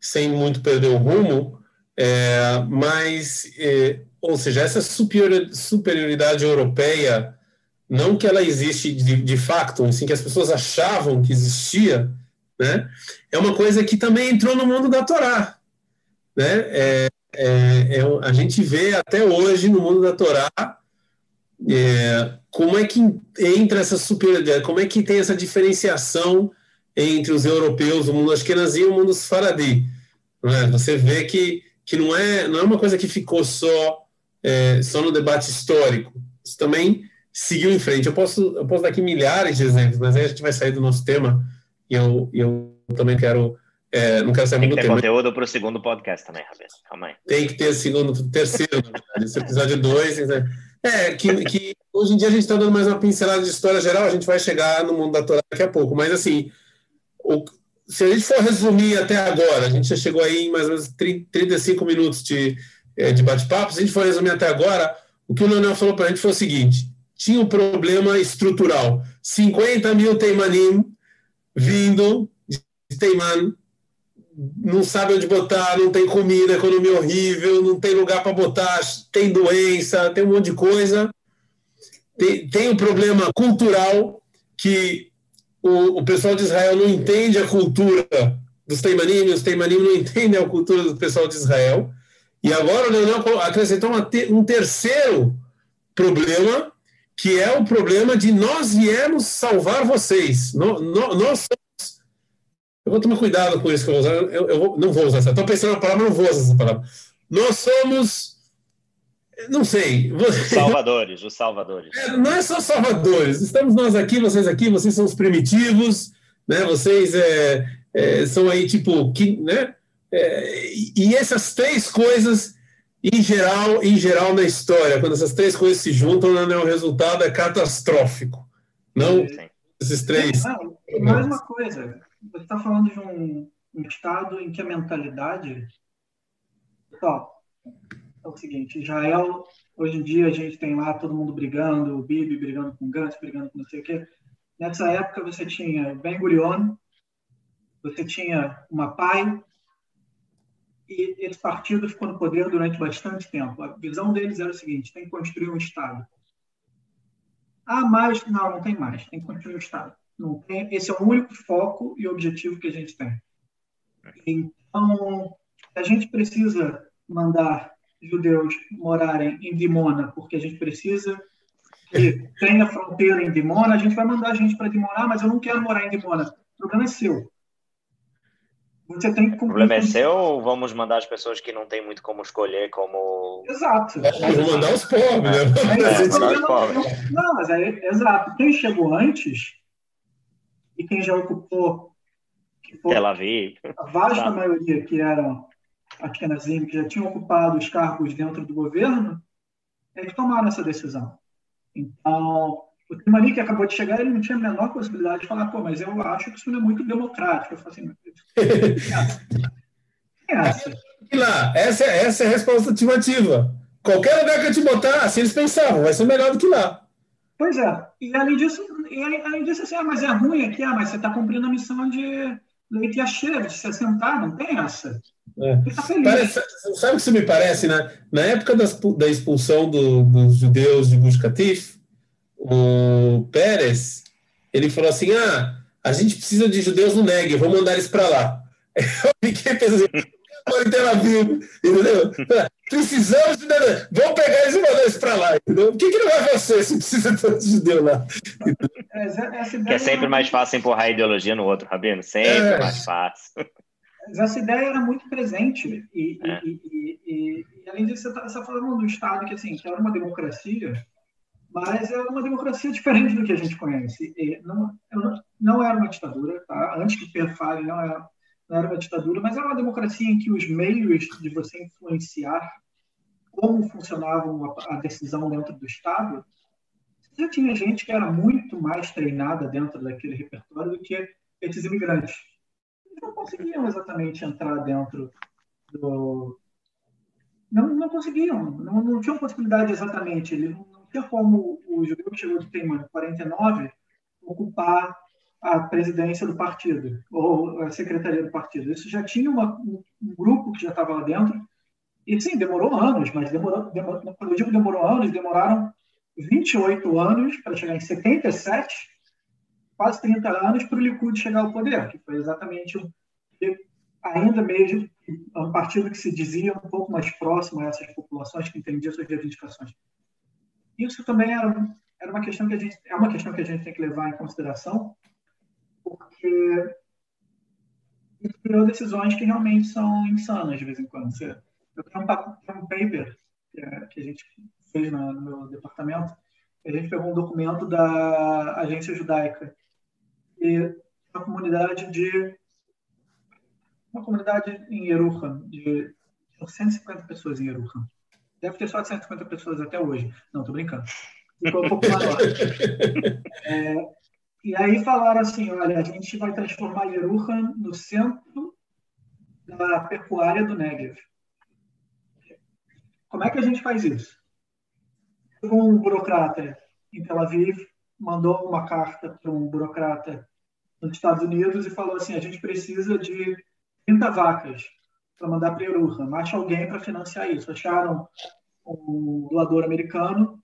Speaker 1: sem muito perder o rumo, é, mas, é, ou seja, essa superior, superioridade europeia, não que ela existe de, de facto, assim, que as pessoas achavam que existia, né? É uma coisa que também entrou no mundo da Torá. Né? É, é, é, a gente vê até hoje no mundo da Torá é, como é que entra essa superioridade, como é que tem essa diferenciação entre os europeus, o mundo ashkenazi e o mundo sfaradi? É? Você vê que, que não, é, não é uma coisa que ficou só, é, só no debate histórico, isso também seguiu em frente. Eu posso, eu posso dar aqui milhares de exemplos, mas aí a gente vai sair do nosso tema eu, eu também quero é, não quero sair
Speaker 2: Tem que
Speaker 1: ter
Speaker 2: tema. conteúdo para o segundo podcast também, Rabino. Calma aí.
Speaker 1: Tem que ter segundo, terceiro, na verdade. Esse episódio 2. É, que, que hoje em dia a gente está dando mais uma pincelada de história geral, a gente vai chegar no mundo da Torá daqui a pouco. Mas, assim, o, se a gente for resumir até agora, a gente já chegou aí em mais ou menos 30, 35 minutos de, é, de bate-papo, se a gente for resumir até agora, o que o Leonel falou para a gente foi o seguinte: tinha um problema estrutural. 50 mil Teimanim vindo de Teiman não sabe onde botar, não tem comida, economia horrível, não tem lugar para botar, tem doença, tem um monte de coisa. Tem, tem um problema cultural que o, o pessoal de Israel não entende a cultura dos teimanim, os teimanim não entendem a cultura do pessoal de Israel. E agora o Leonel acrescentou um terceiro problema, que é o problema de nós viemos salvar vocês. No, no, nós eu vou tomar cuidado com isso que eu vou usar. Eu, eu vou, não vou usar essa. Estou pensando na palavra, não vou usar essa palavra. Nós somos. Não sei.
Speaker 2: Salvadores, os salvadores.
Speaker 1: É, não é só salvadores. Estamos nós aqui, vocês aqui, vocês são os primitivos, né? Vocês é, é, são aí, tipo, que, né? É, e essas três coisas, em geral, em geral na história, quando essas três coisas se juntam, né, o resultado é catastrófico. Não Sim. esses três. Não,
Speaker 3: mais uma coisa você está falando de um, um, estado em que a mentalidade. Pessoal, é o seguinte: Israel, hoje em dia, a gente tem lá todo mundo brigando, o Bibi brigando com o Gantz, brigando com não sei o quê. Nessa época, você tinha Ben Gurion, você tinha uma PAI, e esse partido ficou no poder durante bastante tempo. A visão deles era o seguinte: tem que construir um Estado. Ah, mais? Não, não tem mais. Tem que construir um Estado. Não tem, esse é o único foco e objetivo que a gente tem. Então, a gente precisa mandar judeus morarem em Dimona, porque a gente precisa que tenha fronteira em Dimona, a gente vai mandar a gente para Dimona, mas eu não quero morar em Dimona. O problema é seu.
Speaker 2: Você tem que O problema é seu ou vamos mandar as pessoas que não têm muito como escolher como.
Speaker 3: Exato.
Speaker 1: Vamos mandar os pobres, né? É, é,
Speaker 3: não, mas é exato. Quem chegou antes e quem já ocupou
Speaker 2: que foi Tel Aviv.
Speaker 3: a vasta tá. maioria que eram Ashkenazim, que já tinham ocupado os cargos dentro do governo, eles tomaram essa decisão. Então, o Timani, que acabou de chegar, ele não tinha a menor possibilidade de falar, pô, mas eu acho que isso não é muito democrático. Eu falei assim,
Speaker 1: é essa? Lá, essa, essa é a resposta ultimativa. Qualquer lugar que eu te botar, assim eles pensavam, vai ser melhor do que lá.
Speaker 3: Pois é. E além disso, e além disso assim, ah, mas é ruim aqui, ah, mas você está cumprindo a missão de leite a cheiro, de se assentar, não tem essa. É. Tá
Speaker 1: parece, sabe o que isso me parece? Né? Na época das, da expulsão do, dos judeus de Gush Katif, o Pérez, ele falou assim, ah, a gente precisa de judeus no Negev, vou mandar eles para lá. Eu fiquei pensando, em Tel Aviv, entendeu? Precisamos de. Vamos pegar eles e mandar eles para lá, entendeu? Por que, que não é você se precisa tanto de judeu lá?
Speaker 2: É, que é sempre mais fácil empurrar a ideologia no outro, Rabino, sempre é. mais fácil.
Speaker 3: Essa ideia era muito presente, e, é. e, e, e além disso, você está tá falando do Estado que, assim, que era uma democracia, mas é uma democracia diferente do que a gente conhece. Não, não, era uma ditadura, tá? antes que Pierre fale, não era não era uma ditadura, mas era uma democracia em que os meios de você influenciar como funcionava a decisão dentro do Estado, já tinha gente que era muito mais treinada dentro daquele repertório do que esses imigrantes. Eles não conseguiam exatamente entrar dentro do. Não, não conseguiam, não, não tinham possibilidade exatamente. Ele não tinha como o judeu que chegou de Teimã em 49 ocupar a presidência do partido, ou a secretaria do partido. Isso já tinha uma, um, grupo que já estava lá dentro, e sim, demorou anos, mas demorou, demorou, quando eu digo demorou anos, demoraram 28 anos para chegar em 77, quase 30 anos para o Likud chegar ao poder, que foi exatamente um, ainda mesmo um partido que se dizia um pouco mais próximo a essas populações que entendiam suas reivindicações. Isso também era, era uma questão que a gente é uma questão que a gente tem que levar em consideração, porque isso criou decisões que realmente são insanas de vez em quando. Você, eu tenho um, um paper que, é, que, a gente fez no, no meu departamento, a gente pegou um documento da agência judaica e uma comunidade de uma comunidade em Yeruham de 150 pessoas em Yeruham. Deve ter só 150 pessoas até hoje. Não, tô brincando. Ficou um pouco maior. É, e aí falaram assim, olha, a gente vai transformar Yeruham no centro da pecuária do Negev. Como é que a gente faz isso? Um burocrata em Tel Aviv mandou uma carta para um burocrata nos Estados Unidos e falou assim, a gente precisa de 30 vacas para mandar para Yeruham. Acha alguém para financiar isso. Acharam um doador americano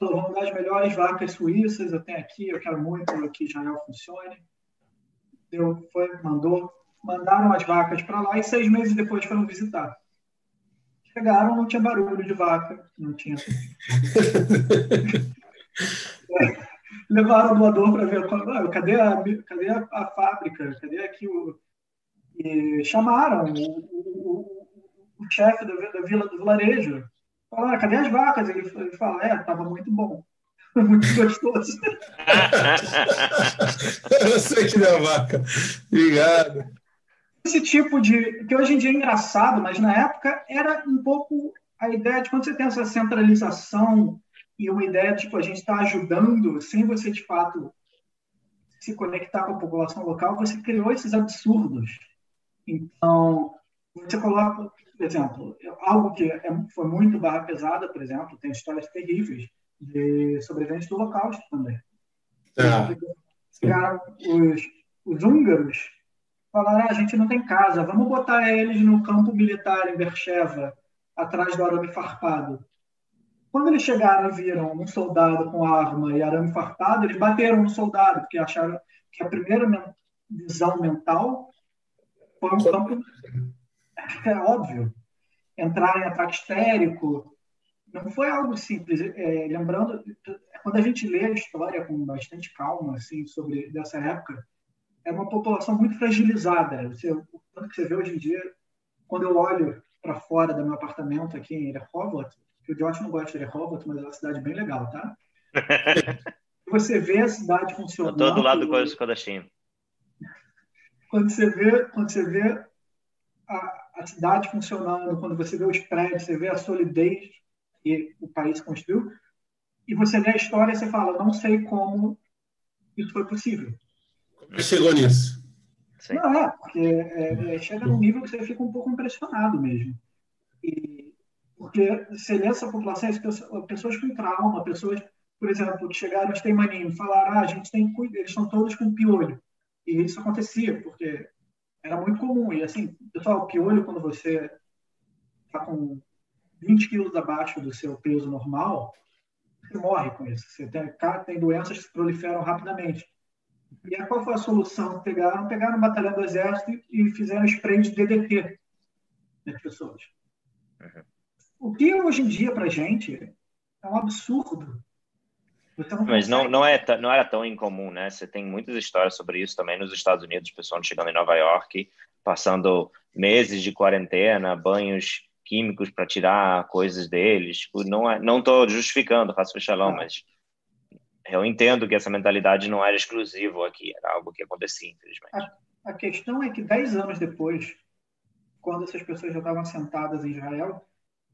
Speaker 3: falou, vamos dar as melhores vacas suíças, eu tenho aqui, eu quero muito que Israel funcione. Deu, foi, mandou, mandaram as vacas para lá e seis meses depois foram visitar. Chegaram, não tinha barulho de vaca, não tinha. Levaram o doador para ver ah, cadê, a, cadê a, a, fábrica, cadê aqui o. E chamaram o, o, o chefe da, da vila do vilarejo Fala, cadê as vacas? Ele, ele fala, é, tava muito bom. muito gostoso.
Speaker 1: Eu sei que deu a vaca. Obrigado.
Speaker 3: Esse tipo de. que hoje em dia é engraçado, mas na época era um pouco a ideia de quando você tem essa centralização e uma ideia de tipo, a gente está ajudando sem você de fato se conectar com a população local, você criou esses absurdos. Então, você coloca por exemplo, algo que é, foi muito barra pesada, por exemplo, tem histórias terríveis de sobreviventes do Holocausto também. Ah. Os, os húngaros falaram: ah, a gente não tem casa, vamos botar eles no campo militar em Bercheva, atrás do arame farpado. Quando eles chegaram e viram um soldado com arma e arame farpado, eles bateram no soldado, porque acharam que a primeira visão mental foi um campo é óbvio. Entrar em ataque histérico não foi algo simples. É, lembrando, quando a gente lê a história com bastante calma, assim, sobre dessa época, é uma população muito fragilizada. Você, o tanto que você vê hoje em dia, quando eu olho para fora do meu apartamento aqui em Rehovot, que o Josh não gosta de Rehovot, mas é uma cidade bem legal, tá? você vê a cidade funcionando.
Speaker 2: Estou do lado do Coisa Kodashim.
Speaker 3: Quando você vê, quando você vê a, a cidade funcionando, quando você vê os prédios, você vê a solidez que o país construiu, e você vê a história e você fala, não sei como isso foi possível.
Speaker 1: Como chegou nisso?
Speaker 3: Sim. Não, é, porque é, é, chega num nível que você fica um pouco impressionado mesmo. E, porque você lê essa população, pessoas com trauma, pessoas, por exemplo, que chegaram de Teimanim, falaram, ah, a gente tem que cuidar, eles estão todos com piolho. E isso acontecia, porque era muito comum. E assim, pessoal, piolho, quando você está com 20 quilos abaixo do seu peso normal, você morre com isso. Você tem, tem doenças que proliferam rapidamente. E aí, qual foi a solução? Pegaram, pegaram um batalhão do exército e fizeram spray de DDT nas pessoas. Uhum. O que hoje em dia, para gente, é um absurdo.
Speaker 2: Mas não, não, é, não era tão incomum, né? Você tem muitas histórias sobre isso também nos Estados Unidos, pessoal chegando em Nova York, passando meses de quarentena, banhos químicos para tirar coisas deles. Tipo, não é, não estou justificando, faço fechalão, mas eu entendo que essa mentalidade não era exclusiva aqui, era algo que acontecia, infelizmente.
Speaker 3: A, a questão é que dez anos depois, quando essas pessoas já estavam sentadas em Israel,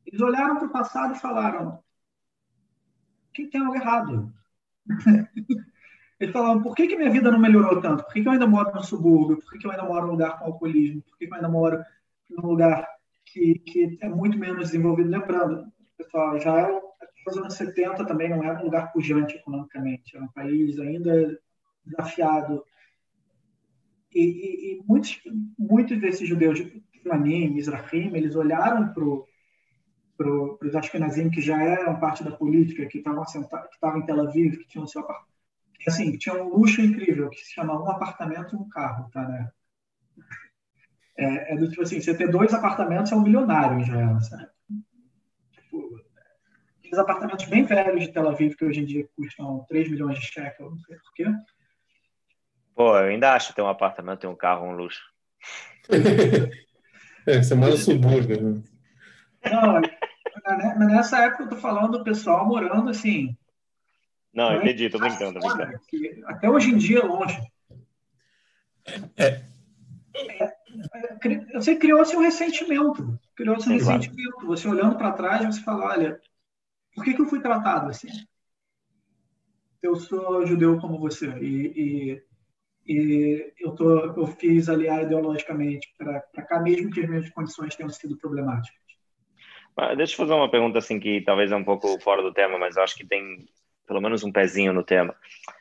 Speaker 3: eles olharam para o passado e falaram: que tem algo errado. Eles falavam, por que, que minha vida não melhorou tanto? Por que, que eu ainda moro no subúrbio? Por que, que eu ainda moro num lugar com alcoolismo? Por que, que eu ainda moro num lugar que, que é muito menos desenvolvido? Lembrando, pessoal, Israel, nos anos 70 também não era um lugar pujante economicamente, era um país ainda desafiado. E, e, e muitos, muitos desses judeus de Manim, Mizrahim, eles olharam para para os Ashkenazim que já eram parte da política, que estavam que estavam em Tel Aviv, que tinham seu apartamento, assim, que tinham um luxo incrível, que se chama um apartamento e um carro, tá, né? É, é, do tipo assim, você ter dois apartamentos é um milionário já, sabe? Tipo, Aqueles apartamentos bem velhos de Tel Aviv, que hoje em dia custam 3 milhões de shekel, não sei porquê.
Speaker 2: Pô, eu ainda acho que ter um apartamento e um carro um luxo.
Speaker 1: é, você mora no subúrbio. Né?
Speaker 3: Não, mas nessa época eu tô falando do pessoal morando assim.
Speaker 2: Não, né? entendi, tô brincando, tô brincando.
Speaker 3: Até hoje em dia é longe.
Speaker 1: É.
Speaker 3: é você criou-se um ressentimento. Criou-se um é ressentimento. Claro. Você olhando para trás, você fala, olha, por que, que eu fui tratado assim? Eu sou judeu como você e, e, e eu, tô, eu fiz aliar ideologicamente para cá, mesmo que as minhas condições tenham sido problemáticas.
Speaker 2: Deixa eu fazer uma pergunta assim que talvez é um pouco fora do tema, mas acho que tem pelo menos um pezinho no tema.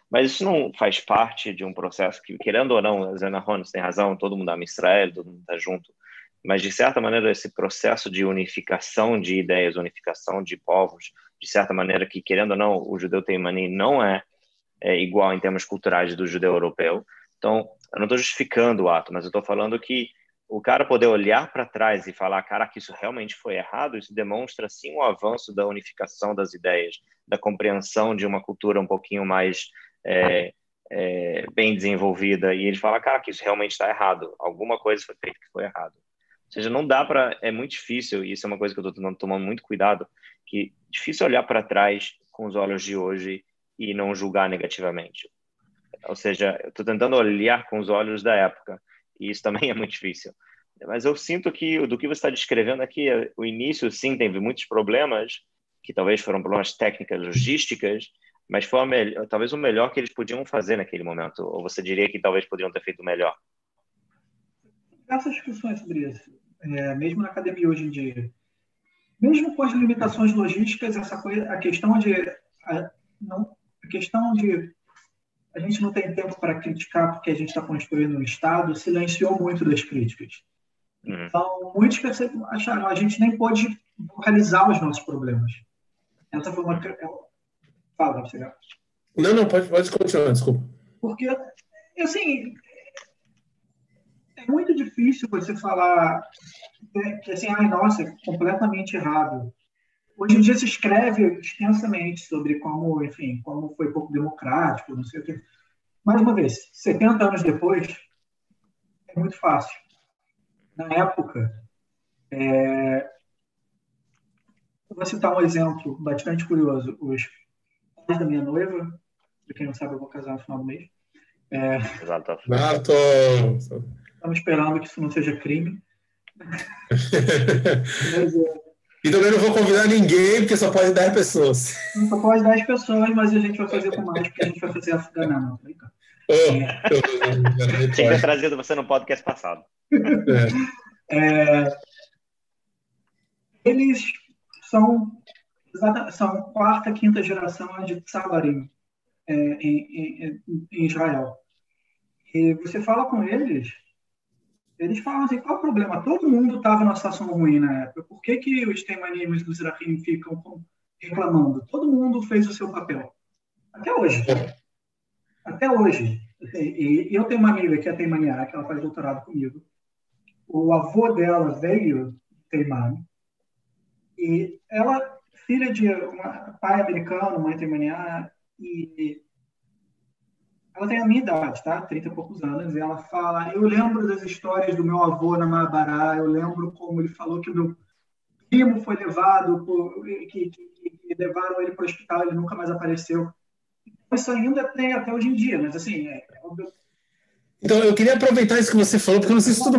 Speaker 2: Mas isso não faz parte de um processo que, querendo ou não, Zena Rones tem razão, todo mundo ama Israel, todo mundo está junto, mas de certa maneira esse processo de unificação de ideias, unificação de povos, de certa maneira que, querendo ou não, o judeu teimani não é, é igual em termos culturais do judeu europeu. Então, eu não estou justificando o ato, mas eu estou falando que o cara poder olhar para trás e falar, cara, que isso realmente foi errado, isso demonstra sim o avanço da unificação das ideias, da compreensão de uma cultura um pouquinho mais é, é, bem desenvolvida. E ele fala, cara, que isso realmente está errado, alguma coisa foi feita que foi errado. Ou seja, não dá para, é muito difícil, e isso é uma coisa que eu estou tomando muito cuidado, que é difícil olhar para trás com os olhos de hoje e não julgar negativamente. Ou seja, eu estou tentando olhar com os olhos da época e isso também é muito difícil. Mas eu sinto que do que você está descrevendo aqui, o início sim teve muitos problemas, que talvez foram problemas técnicas, logísticas, mas foi melhor, talvez o melhor que eles podiam fazer naquele momento. Ou você diria que talvez poderiam ter feito melhor?
Speaker 3: Diversas discussões sobre isso, é, mesmo na academia hoje em dia. Mesmo com as limitações logísticas, essa coisa, a questão de a, não, a questão de a gente não tem tempo para criticar porque a gente está construindo um Estado, silenciou muito das críticas. Uhum. Então, muitos acharam a gente nem pode localizar os nossos problemas. Essa foi uma. Fala, você
Speaker 1: Não, não, pode, pode continuar, desculpa.
Speaker 3: Porque, assim, é muito difícil você falar que, assim, ai, nossa, é completamente errado. Hoje em dia se escreve extensamente sobre como, enfim, como foi pouco democrático, não sei o quê. Mais uma vez, 70 anos depois, é muito fácil. Na época, é... vou citar um exemplo bastante curioso. Os pais da minha noiva, para quem não sabe, eu vou casar no final do mês.
Speaker 1: É... Exato.
Speaker 3: Estamos esperando que isso não seja crime.
Speaker 1: Mas, é... E também não vou convidar ninguém, porque só pode 10 pessoas.
Speaker 3: Só pode 10 pessoas, mas a gente vai fazer com mais, porque a gente vai fazer a Não,
Speaker 2: oh, Tinha que ter trazido você no podcast passado.
Speaker 3: É. É, eles são, são quarta, quinta geração de Tsabarim é, em, em, em Israel. E você fala com eles, eles falam assim, qual o problema? Todo mundo estava numa situação ruim na época. Por que, que os temanismos dos Zerahim ficam reclamando? Todo mundo fez o seu papel. Até hoje. Até hoje. E, e eu tenho uma amiga que é teimaniá, que ela faz doutorado comigo. O avô dela veio teimano. E ela, filha de um pai americano, mãe teimaniá, e ela tem a minha idade, tá? 30 e poucos anos, e ela fala: Eu lembro das histórias do meu avô na Mabará, eu lembro como ele falou que o meu primo foi levado, por, que, que, que levaram ele para o hospital, ele nunca mais apareceu. Isso ainda tem até hoje em dia, mas assim. É, é
Speaker 1: então, eu queria aproveitar isso que você falou, porque eu não sei se tudo.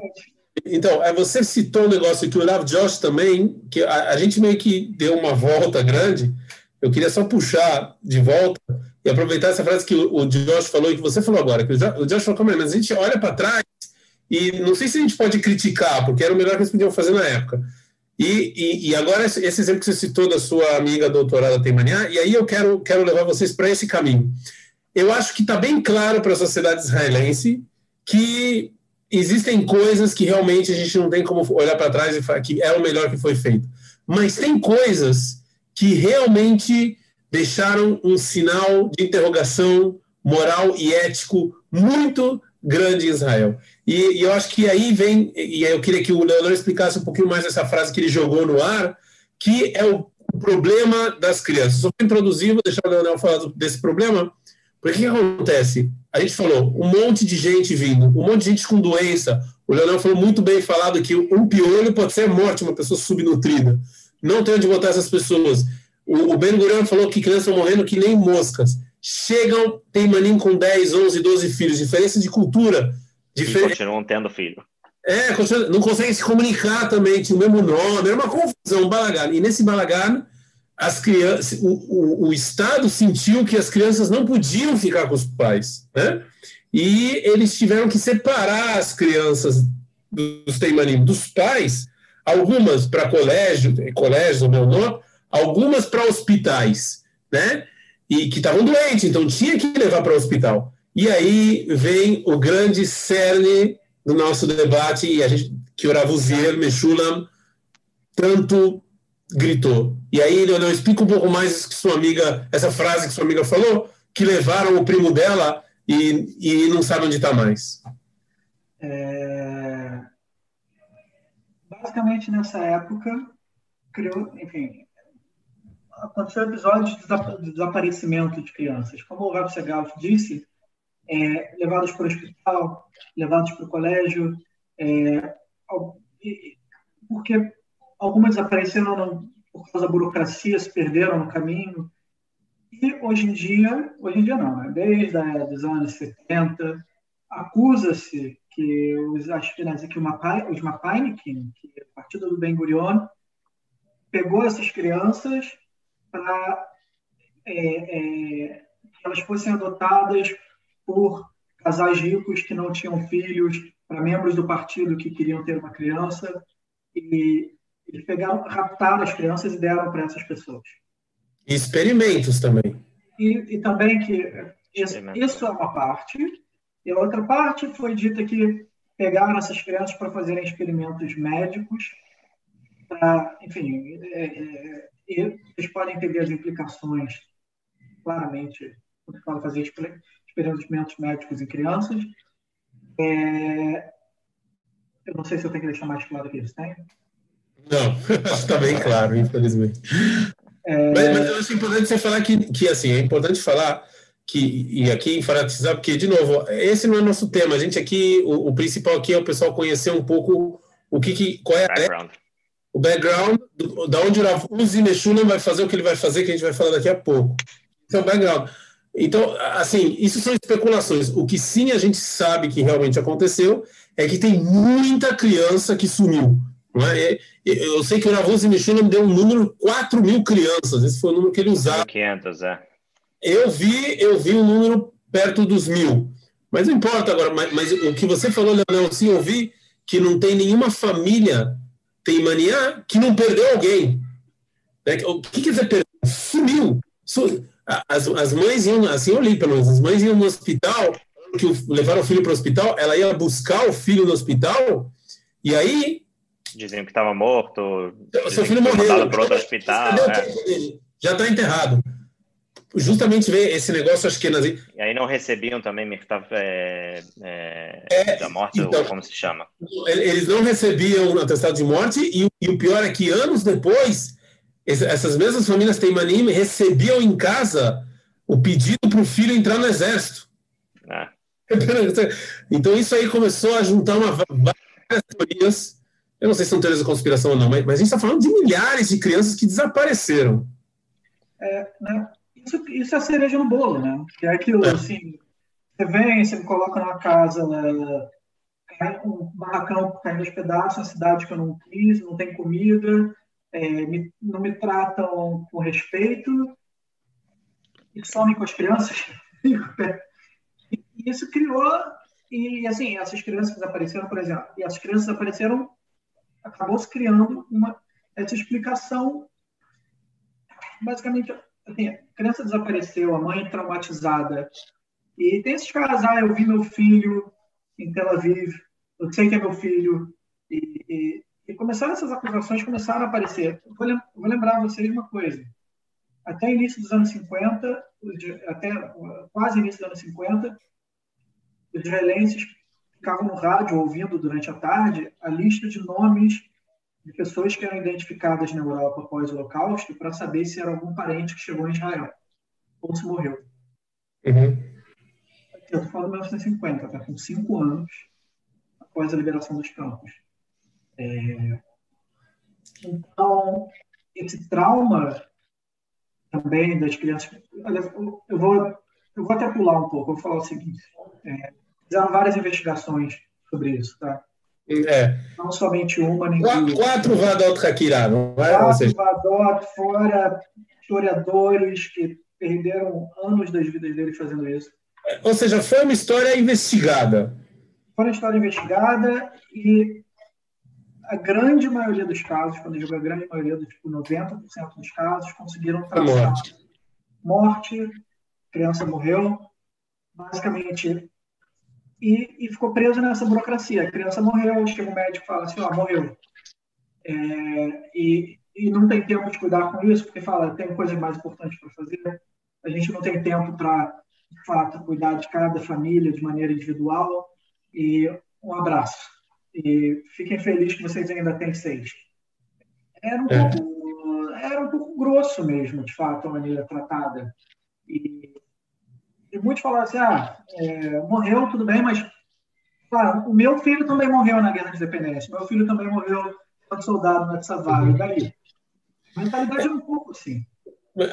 Speaker 1: Então, é, você citou um negócio que o Rav Josh também, que a, a gente meio que deu uma volta grande. Eu queria só puxar de volta e aproveitar essa frase que o, Josh falou e que você falou agora, que o Josh falou, mas a gente olha para trás e não sei se a gente pode criticar, porque era o melhor que eles podiam fazer na época. E, e, e agora, esse, esse, exemplo que você citou da sua amiga doutorada Teimaniá, e aí eu quero, quero levar vocês para esse caminho. Eu acho que está bem claro para a sociedade israelense que existem coisas que realmente a gente não tem como olhar para trás e falar que é o melhor que foi feito. Mas tem coisas que realmente deixaram um sinal de interrogação moral e ético muito grande em Israel. E, e, eu acho que aí vem, e eu queria que o Leonardo explicasse um pouquinho mais essa frase que ele jogou no ar, que é o problema das crianças. Só para introduzir, vou deixar o Leonel falar desse problema, porque o que acontece? A gente falou, um monte de gente vindo, um monte de gente com doença. O Leonel falou muito bem falado que um piolho pode ser morte, uma pessoa subnutrida. Não tem onde botar essas pessoas. O, o Ben Gurion falou que crianças estão morrendo que nem moscas. Chegam, tem maninho com 10, 11, 12 filhos, diferença de cultura.
Speaker 2: Diferença... E continuam tendo filho.
Speaker 1: É, não conseguem se comunicar também, tinha o mesmo nome, era uma confusão, um balagar. E nesse balagar, as crianças, o, o, o, Estado sentiu que as crianças não podiam ficar com os pais, né? E eles tiveram que separar as crianças dos teimanim dos pais, algumas para colégio, colégio, o meu nome, algumas para hospitais, né? E que estavam doentes, então tinha que levar para o hospital. E aí vem o grande cerne do nosso debate e a gente que o Ravuzier Meshulam tanto gritou. E aí, Leonel, explica um pouco mais que sua amiga, essa frase que sua amiga falou, que levaram o primo dela e, e não sabe onde está mais.
Speaker 3: É... Basicamente, nessa época, criou, enfim, aconteceu episódios de desaparecimento de crianças. Como o Rav Segal disse, é, levados para o hospital, levados para o colégio, é, porque algumas desapareceram por causa da burocracia, se perderam no caminho. E hoje em dia, hoje em dia não, né? desde os anos 70, acusa-se que os aspirantes, que Mapai, os Mapainekin, que é o partido do Ben Gurion, pegou essas crianças para é, é, que elas fossem adotadas por casais ricos que não tinham filhos, para membros do partido que queriam ter uma criança, e eles pegaram, raptaram as crianças e deram para essas pessoas.
Speaker 1: Experimentos também.
Speaker 3: E, e também que isso, isso é uma parte, e a outra parte foi dita que pegaram essas crianças para fazerem experimentos médicos, pra, enfim, é, é, eles podem entender as implicações claramente quando fala fazer experimentos médicos em crianças. É, eu não sei se eu tenho que deixar mais claro que isso, tem?
Speaker 1: Não, está bem claro, infelizmente. É... Mas, mas, eu acho importante você falar que, que assim, é importante falar que, e aqui enfatizar, porque, de novo, esse não é nosso tema. A gente aqui, o, o principal aqui é o pessoal conhecer um pouco o que, que qual é a background. O background, do, da onde o Uzi Meshulam vai fazer o que ele vai fazer, que a gente vai falar daqui a pouco. Esse é o background. Então, assim, isso são especulações. O que sim a gente sabe que realmente aconteceu é que tem muita criança que sumiu. É? Eu sei que o Navoso Michel me deu um número 4 mil crianças. Esse foi o número que ele usava.
Speaker 2: 500, é.
Speaker 1: Eu vi, eu vi um número perto dos mil. Mas não importa agora. Mas, mas o que você falou, Leonel, sim, eu vi que não tem nenhuma família tem mania que não perdeu alguém. Né? O que quer dizer perdeu? Sumiu. As, as mães iam, assim eu li pelo menos, as mães iam no hospital, que levaram o filho para o hospital, ela ia buscar o filho no hospital, e aí.
Speaker 2: Diziam que estava morto.
Speaker 1: Seu filho morreu.
Speaker 2: para outro hospital. É.
Speaker 1: Já está enterrado. Justamente ver esse negócio, acho que nas... E
Speaker 2: aí não recebiam também é, é, é, da morte, então, como se chama?
Speaker 1: Eles não recebiam o atestado de morte, e, e o pior é que anos depois essas mesmas famílias Teimanim recebiam em casa o pedido para o filho entrar no exército. Ah. Então isso aí começou a juntar uma, várias teorias. Eu não sei se são teorias da conspiração ou não, mas, mas a gente está falando de milhares de crianças que desapareceram.
Speaker 3: É, né? Isso, isso é a cereja no bolo, né? Que é aquilo, é. assim, você vem, você me coloca numa casa, né, um barracão caindo aos pedaços, uma cidade que eu não quis, não tem comida, é, me, não me tratam com respeito e somem com as crianças. e isso criou, e assim, essas crianças desapareceram, por exemplo, e as crianças apareceram, acabou se criando uma, essa explicação. Basicamente, assim, a criança desapareceu, a mãe traumatizada. E tem esses casos, ah, eu vi meu filho em Tel Aviv, eu sei que é meu filho, e, e e começaram essas acusações começaram a aparecer. Vou, vou lembrar vocês uma coisa. Até início dos anos 50, até quase início dos anos 50, os israelenses ficavam no rádio ouvindo durante a tarde a lista de nomes de pessoas que eram identificadas na Europa após o Holocausto para saber se era algum parente que chegou em Israel ou se morreu. Uhum. Eu estou falando de 1950, tá? com cinco anos após a liberação dos campos. É... Então, esse trauma também das crianças. Eu vou, eu vou até pular um pouco, eu vou falar o seguinte: é, fizeram várias investigações sobre isso, tá?
Speaker 1: É.
Speaker 3: Não somente uma, nem
Speaker 1: quatro, duas. Quatro Vadot Hakira, não é?
Speaker 3: Quatro seja... Vadot, fora historiadores que perderam anos das vidas deles fazendo isso.
Speaker 1: Ou seja, foi uma história investigada.
Speaker 3: Foi uma história investigada e a grande maioria dos casos, quando eu digo a grande maioria, dos, tipo, 90% dos casos, conseguiram traçar morte. morte, criança morreu, basicamente, e, e, ficou preso nessa burocracia. A criança morreu, chega o médico e fala assim, ó, morreu. É, e, e não tem tempo de cuidar com isso, porque fala, tem coisas mais importantes para fazer, a gente não tem tempo para, de fato, cuidar de cada família de maneira individual, e um abraço e fiquem felizes que vocês ainda têm seis. Era um, é. pouco, era um pouco grosso mesmo, de fato, a maneira tratada. E muitos falaram assim, ah, é, morreu, tudo bem, mas o meu filho também morreu na Guerra de Independência, meu filho também morreu como soldado na Tsavara, e daí? A mentalidade é um pouco assim.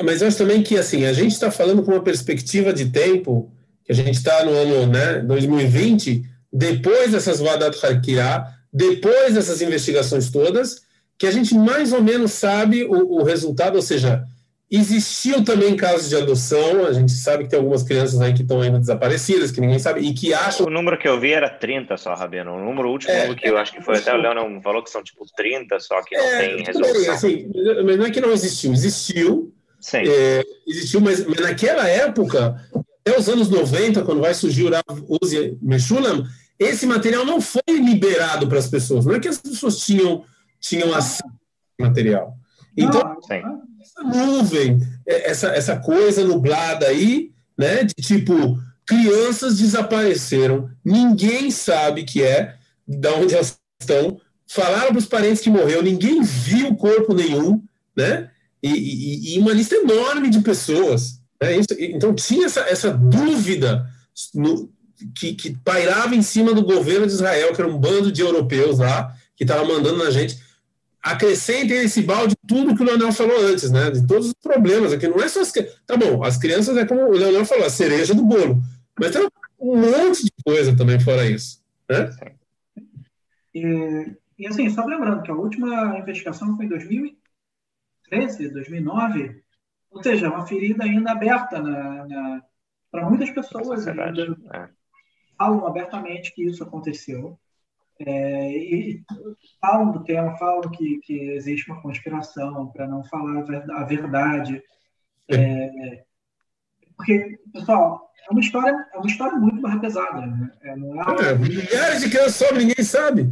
Speaker 1: Mas eu acho também que assim, a gente está falando com uma perspectiva de tempo, que a gente está no ano né, 2020, depois dessas Vadat Harkirá, depois dessas investigações todas, que a gente mais ou menos sabe o, o, resultado, ou seja, existiu também casos de adoção, a gente sabe que tem algumas crianças aí que estão ainda desaparecidas, que ninguém sabe, e que acham...
Speaker 2: O número que eu vi era 30 só, Rabino, o número último é, número que eu acho que foi, até o Leonel falou que são tipo 30 só, que não é, tem resolução.
Speaker 1: Assim, mas não é que não existiu, existiu, é, existiu, mas, mas, naquela época, até os anos 90, quando vai surgir o Rav Uzi Meshulam, esse material não foi liberado para as pessoas. Não é que as pessoas tinham, tinham acesso ao material. Então, essa nuvem, é, essa, essa coisa nublada aí, né, de tipo, crianças desapareceram, ninguém sabe que é, de onde elas estão, falaram para os parentes que morreu, ninguém viu corpo nenhum, né, e, e, e uma lista enorme de pessoas. Né, isso, então, tinha essa, essa dúvida no, que, que pairava em cima do governo de Israel, que era um bando de europeus lá, que estava mandando na gente. Acrescentem esse balde tudo que o Leonel falou antes, né? De todos os problemas. Aqui não é só as Tá bom, as crianças é como o Leonel falou, a cereja do bolo. Mas tem um monte de coisa também fora isso. Né?
Speaker 3: E, e assim, só lembrando que a última investigação foi em 2013, 2009, ou seja, uma ferida ainda aberta na, na para muitas pessoas. É ainda, é falam abertamente que isso aconteceu. É, e falam do tema, falam que, que existe uma conspiração para não falar a verdade. É, porque, pessoal, é uma história, é uma história muito mais pesada. Né? É, não é,
Speaker 1: é, milhares de crianças sobem, ninguém sabe.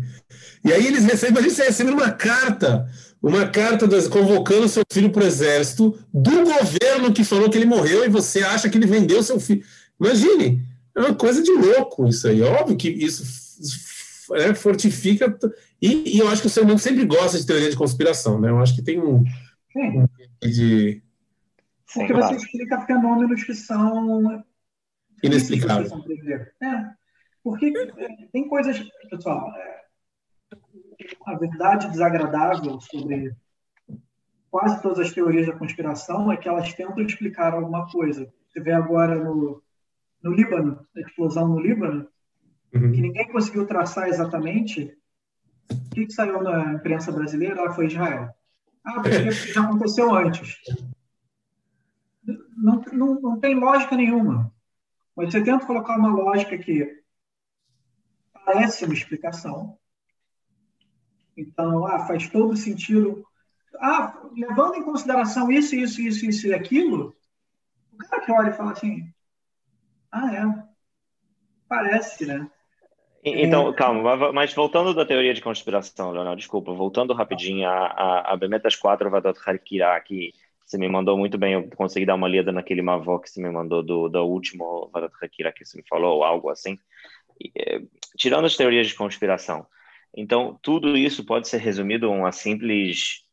Speaker 1: E aí eles recebem, você recebendo uma carta, uma carta das, convocando seu filho para o exército, do governo que falou que ele morreu e você acha que ele vendeu seu filho. Imagine, é uma coisa de louco isso aí. Óbvio que isso é, fortifica. E, e, eu acho que o ser humano sempre gosta de teoria de conspiração, né? Eu acho que tem um. um
Speaker 3: de... Porque você explica fenômenos que são.
Speaker 1: Inexplicáveis.
Speaker 3: É. Porque tem coisas. Pessoal, é, a verdade desagradável sobre quase todas as teorias da conspiração é que elas tentam explicar alguma coisa. Você vê agora no no Líbano, a explosão no Líbano, uhum. que ninguém conseguiu traçar exatamente, o que, que saiu na imprensa brasileira? Ah, foi Israel. Ah, porque já aconteceu antes. Não, não, não tem lógica nenhuma. Mas você tenta colocar uma lógica que parece uma explicação. Então, ah, faz todo sentido. Ah, levando em consideração isso, isso, isso, isso e aquilo, o cara que olha e fala assim, ah, é. Parece, né?
Speaker 2: Então, é... calma, mas voltando da teoria de conspiração, Leonel, desculpa, voltando rapidinho a, a, a Bemetas 4 Vadot Harkirá, que você me mandou muito bem, eu consegui dar uma lida naquele Mavó que você me mandou do, do último Vadot Harkirá que você me falou, ou algo assim. E, é, tirando as teorias de conspiração, Então, tudo isso pode ser resumido a uma simples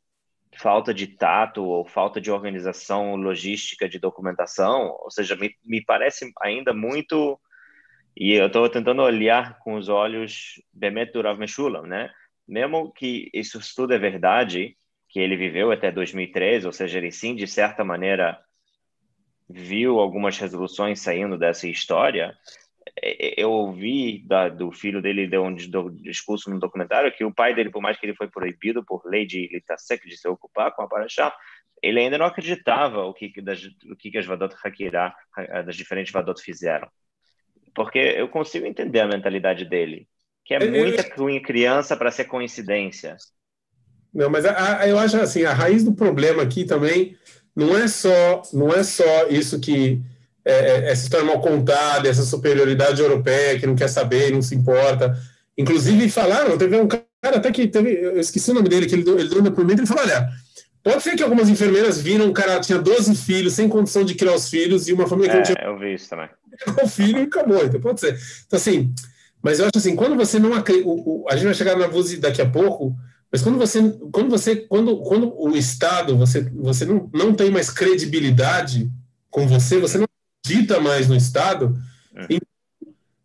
Speaker 2: falta de tato ou falta de organização logística de documentação, ou seja, me, me parece ainda muito e eu estou tentando olhar com os olhos Bemet Durav Meshulam, né? Mesmo que isso tudo é verdade, que ele viveu até 2013, ou seja, ele sim, de certa maneira, viu algumas resoluções saindo dessa história, é, é, eu ouvi da, do filho dele deu um discurso no documentário que o pai dele, por mais que ele foi proibido por lei de Litasek de se ocupar com a Paraxá, ele ainda não acreditava o que, das, o que as Vadot Hakirá, das diferentes Vadot fizeram porque eu consigo entender a mentalidade dele, que é muita criança para ser coincidência.
Speaker 1: Não, mas a, a, eu acho assim, a raiz do problema aqui também não é só, não é só isso que é, é, essa história mal contada, essa superioridade europeia que não quer saber, não se importa. Inclusive falaram, teve um cara até que teve, eu esqueci o nome dele, que ele ele deu um depoimento, ele falou, olha, Pode ser que algumas enfermeiras viram um cara tinha 12 filhos, sem condição de criar os filhos, e uma família que
Speaker 2: é,
Speaker 1: não tinha.
Speaker 2: Eu vi isso também.
Speaker 1: O filho e acabou, então pode ser. Então, assim, mas eu acho assim, quando você não acredita. A gente vai chegar na voz daqui a pouco, mas quando você. Quando você. Quando, quando o Estado, você, você não, não tem mais credibilidade com você, você não acredita mais no Estado, é.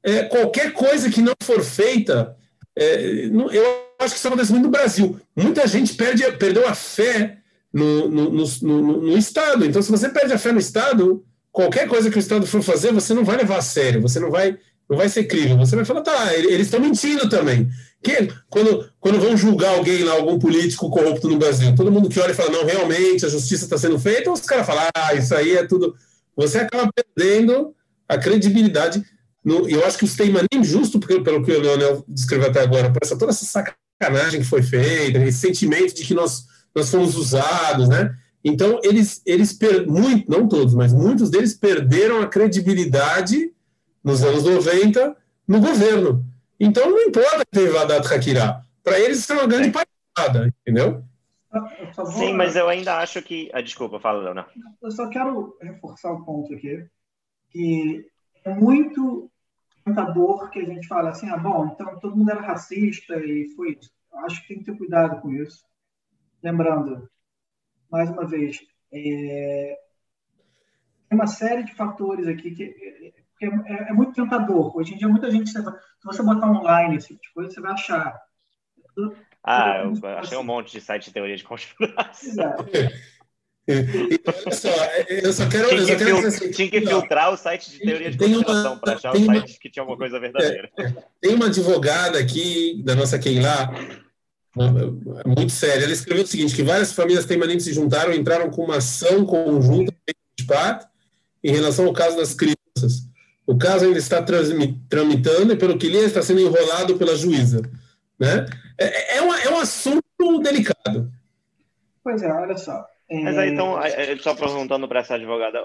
Speaker 1: é, qualquer coisa que não for feita. É, não, eu acho que isso acontece muito no Brasil. Muita gente perde, perdeu a fé no, no, no, no, Estado. Então, se você perde a fé no Estado, qualquer coisa que o Estado for fazer, você não vai levar a sério, você não vai, não vai ser crível. Você vai falar, tá, eles estão mentindo também. Que, quando, quando vão julgar alguém lá, algum político corrupto no Brasil, todo mundo que olha e fala, não, realmente a justiça está sendo feita, os caras falam, ah, isso aí é tudo. Você acaba perdendo a credibilidade. No, eu acho que o nem justo, porque, pelo que o Leonel descreveu até agora, essa, toda essa sacanagem que foi feita, esse sentimento de que nós nós fomos usados, né? Então, eles, eles per... muito, não todos, mas muitos deles perderam a credibilidade nos anos 90 no governo. Então, não importa que teve Vadat Hakirá. Para eles, isso é uma grande palhaçada, entendeu?
Speaker 2: Sim, mas eu ainda acho que. Ah, desculpa, fala, Leonardo.
Speaker 3: Eu só quero reforçar o um ponto aqui, que é muito tentador que a gente fala assim: ah, bom, então todo mundo era racista e foi isso. Eu acho que tem que ter cuidado com isso lembrando, mais uma vez, é, tem uma série de fatores aqui que, que é, é, muito tentador. Hoje em dia, muita gente, se você botar online esse tipo de coisa, você vai achar.
Speaker 2: Ah, eu achei um monte de site de teoria de conspiração.
Speaker 1: olha só, eu só quero.
Speaker 2: Tinha que,
Speaker 1: eu quero
Speaker 2: assim, tinha que filtrar o site de teoria de conspiração para achar o site que tinha alguma coisa verdadeira.
Speaker 1: É, tem uma advogada aqui da nossa Keila é muito séria. Ela escreveu o seguinte, que várias famílias taimaneses se juntaram e entraram com uma ação conjunta de parte em relação ao caso das crianças. O caso ainda está tramitando e, pelo que li, está sendo enrolado pela juíza. Né? É, é, uma, é um assunto delicado.
Speaker 3: Pois é, olha só.
Speaker 2: É... Mas aí, então, só perguntando para essa advogada,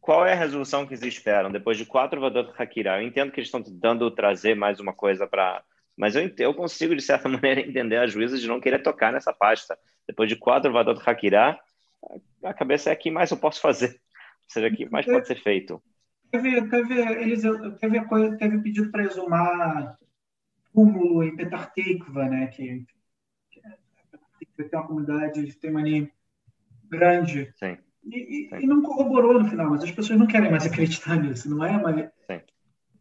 Speaker 2: qual é a resolução que eles esperam depois de quatro Vadot Hakira? Eu entendo que eles estão tentando trazer mais uma coisa para mas eu, eu consigo, de certa maneira, entender a juíza de não querer tocar nessa pasta. Depois de quatro Vadot Hakirá, a cabeça é aqui mais eu posso fazer. Ou seja, aqui mais pode ser feito.
Speaker 3: Teve, teve, eles, teve, coisa, teve pedido para exumar túmulo em Petar Tikva, né? Que, que tem uma comunidade de Temani grande.
Speaker 2: Sim.
Speaker 3: E, e, e, não corroborou no final, mas as pessoas não querem mais acreditar nisso, não é? Mas Sim.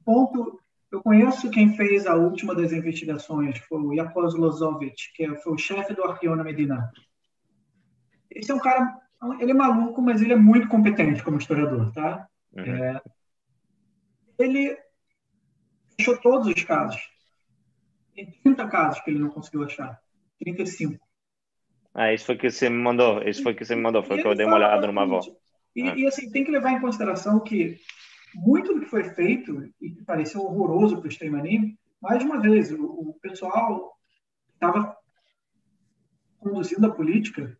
Speaker 3: ponto eu conheço quem fez a última das investigações, foi o Yakov Lozovic, que foi o chefe do Arquiona Medina. Esse é um cara, ele é maluco, mas ele é muito competente como historiador, tá? Uhum. É, ele fechou todos os casos. Tem 30 casos que ele não conseguiu achar. 35.
Speaker 2: Ah, isso foi que você me mandou. Isso foi que você me mandou. Foi que eu dei uma olhada numa avó.
Speaker 3: E, ah. e, assim, tem que levar em consideração que muito do que foi feito e que pareceu horroroso para o Steinmanim, mais uma vez, o, o pessoal estava conduzindo a política,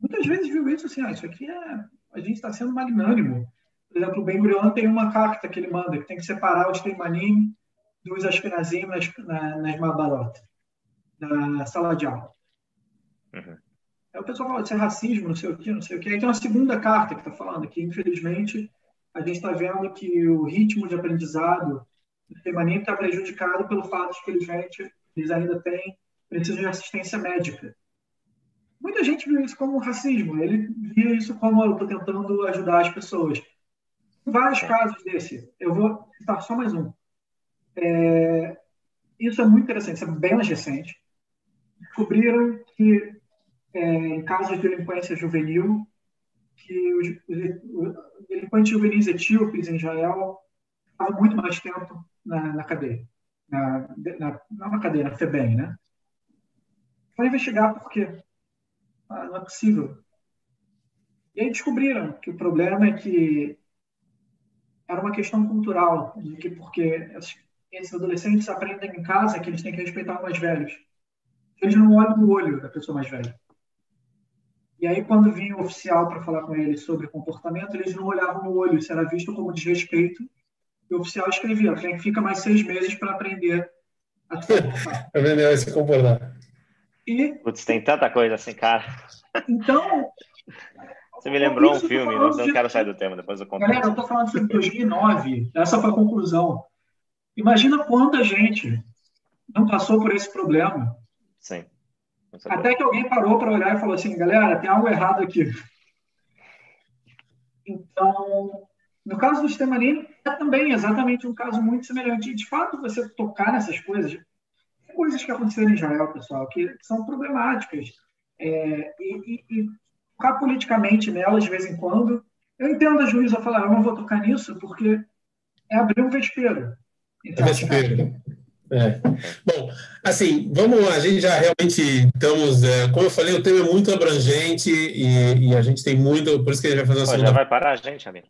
Speaker 3: muitas vezes viu isso assim, ah, isso aqui é, a gente está sendo magnânimo. Por exemplo, o Ben Gurion tem uma carta que ele manda, que tem que separar o Steinmanim dos Ashkenazim nas, na, nas Mabalot, na sala de aula. Uhum. Aí o pessoal fala, isso é racismo, não sei o quê, não sei o quê. Aí tem uma segunda carta que está falando que, infelizmente, a gente está vendo que o ritmo de aprendizado do Temanim está prejudicado pelo fato de que eles, eles ainda têm, precisam de assistência médica. Muita gente viu isso como racismo, ele via isso como eu estou tentando ajudar as pessoas. Vários casos desse, eu vou citar só mais um. É, isso é muito interessante, isso é bem mais recente. Descobriram que é, em casos de delinquência juvenil, que os, delinquentes juvenis etíopes em Israel estavam muito mais tempo na, na cadeia. Na, na, não na cadeia, na FEBEM, né? Foi investigar por quê. Ah, não é possível. E aí descobriram que o problema é que era uma questão cultural, de que porque esses adolescentes aprendem em casa que eles têm que respeitar os mais velhos. Eles não olham no olho da pessoa mais velha. E aí, quando vinha o oficial para falar com eles sobre comportamento, eles não olhavam no olho, isso era visto como desrespeito. E o oficial escrevia: quem fica mais seis meses para aprender a se comportar.
Speaker 1: aprender a se comportar.
Speaker 2: E, Putz, tem tanta coisa assim, cara.
Speaker 3: Então.
Speaker 2: Você me lembrou um filme, não, não quero sair do tema, depois eu conto.
Speaker 3: Galera, eu estou falando sobre 2009, essa foi a conclusão. Imagina quanta gente não passou por esse problema.
Speaker 2: Sim.
Speaker 3: Até que alguém parou para olhar e falou assim, galera, tem algo errado aqui. Então, no caso do sistema NIM, é também exatamente um caso muito semelhante. E, de fato, você tocar nessas coisas, coisas que aconteceram em Israel, pessoal, que são problemáticas. É, e, e, e, tocar politicamente nelas de vez em quando. Eu entendo a juíza falar, eu não vou tocar nisso porque é abrir um vespeiro.
Speaker 1: Então, é vespeiro. É. Bom, assim, vamos lá, a gente já realmente estamos, é, como eu falei, o tema é muito abrangente e, e, a gente tem muito, por isso que a gente vai fazer uma
Speaker 2: segunda... Já vai parar a gente, amigo?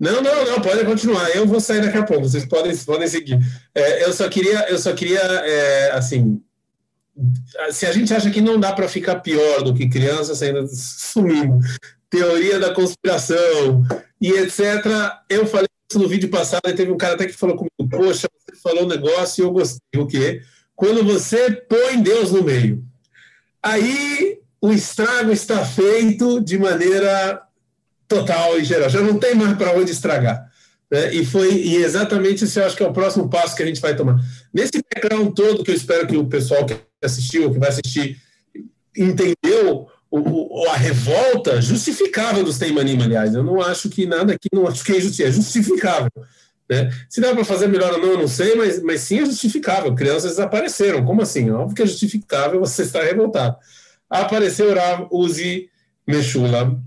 Speaker 1: Não, não, não, pode continuar. Eu vou sair daqui a pouco. Vocês podem, podem seguir. É, eu só queria, eu só queria, é, assim, se a gente acha que não dá para ficar pior do que crianças ainda sumindo, teoria da conspiração e etc. Eu falei no vídeo passado teve um cara até que falou comigo: Poxa, você falou um negócio e eu gostei. O quê? Quando você põe Deus no meio. Aí o estrago está feito de maneira total e geral. Já não tem mais para onde estragar. Né? E foi e exatamente esse eu acho que é o próximo passo que a gente vai tomar. Nesse background todo, que eu espero que o pessoal que assistiu, que vai assistir, entendeu o, o, a revolta justificável dos Teimanim, aliás. Eu não acho que nada aqui, não acho que é, é justificável. Né? Se dá para fazer melhor ou não, eu não sei, mas, mas sim é justificável. Crianças desapareceram. Como assim? Óbvio que é justificável você estar revoltado. Apareceu Rav Uzi Meshula,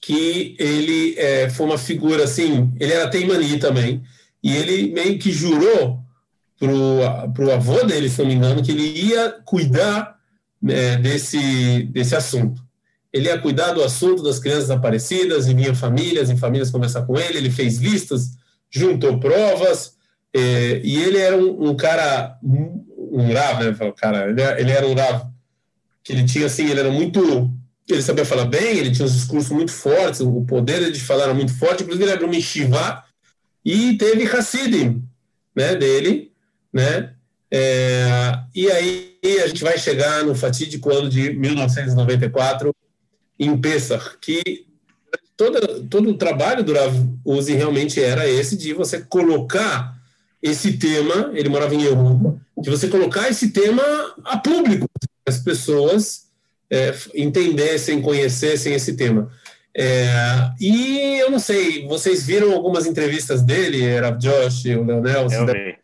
Speaker 1: que ele é, foi uma figura assim, ele era teimani também, e ele meio que jurou para o avô dele, se não me engano, que ele ia cuidar né, desse, desse assunto. Ele ia cuidar do assunto das crianças desaparecidas, e vinha famílias e famílias conversar com ele, ele fez listas, juntou provas, é, e ele era um, um cara, um, um rav, né, cara, ele, ele era um rav que ele tinha assim, ele era muito ele sabia falar bem, ele tinha uns discursos muito fortes, o poder de falar era muito forte, inclusive ele abriu uma yeshiva e teve Hassidim, né, dele, né, é, e aí a gente vai chegar no fatídico ano de 1994, em Pesach, que todo, todo o trabalho do Rav Uzi realmente era esse de você colocar esse tema, ele morava em Europa, de você colocar esse tema a público, as pessoas é, entendessem, conhecessem esse tema. É, e eu não sei, vocês viram algumas entrevistas dele, era Josh, o Leonel?
Speaker 2: Eu vi.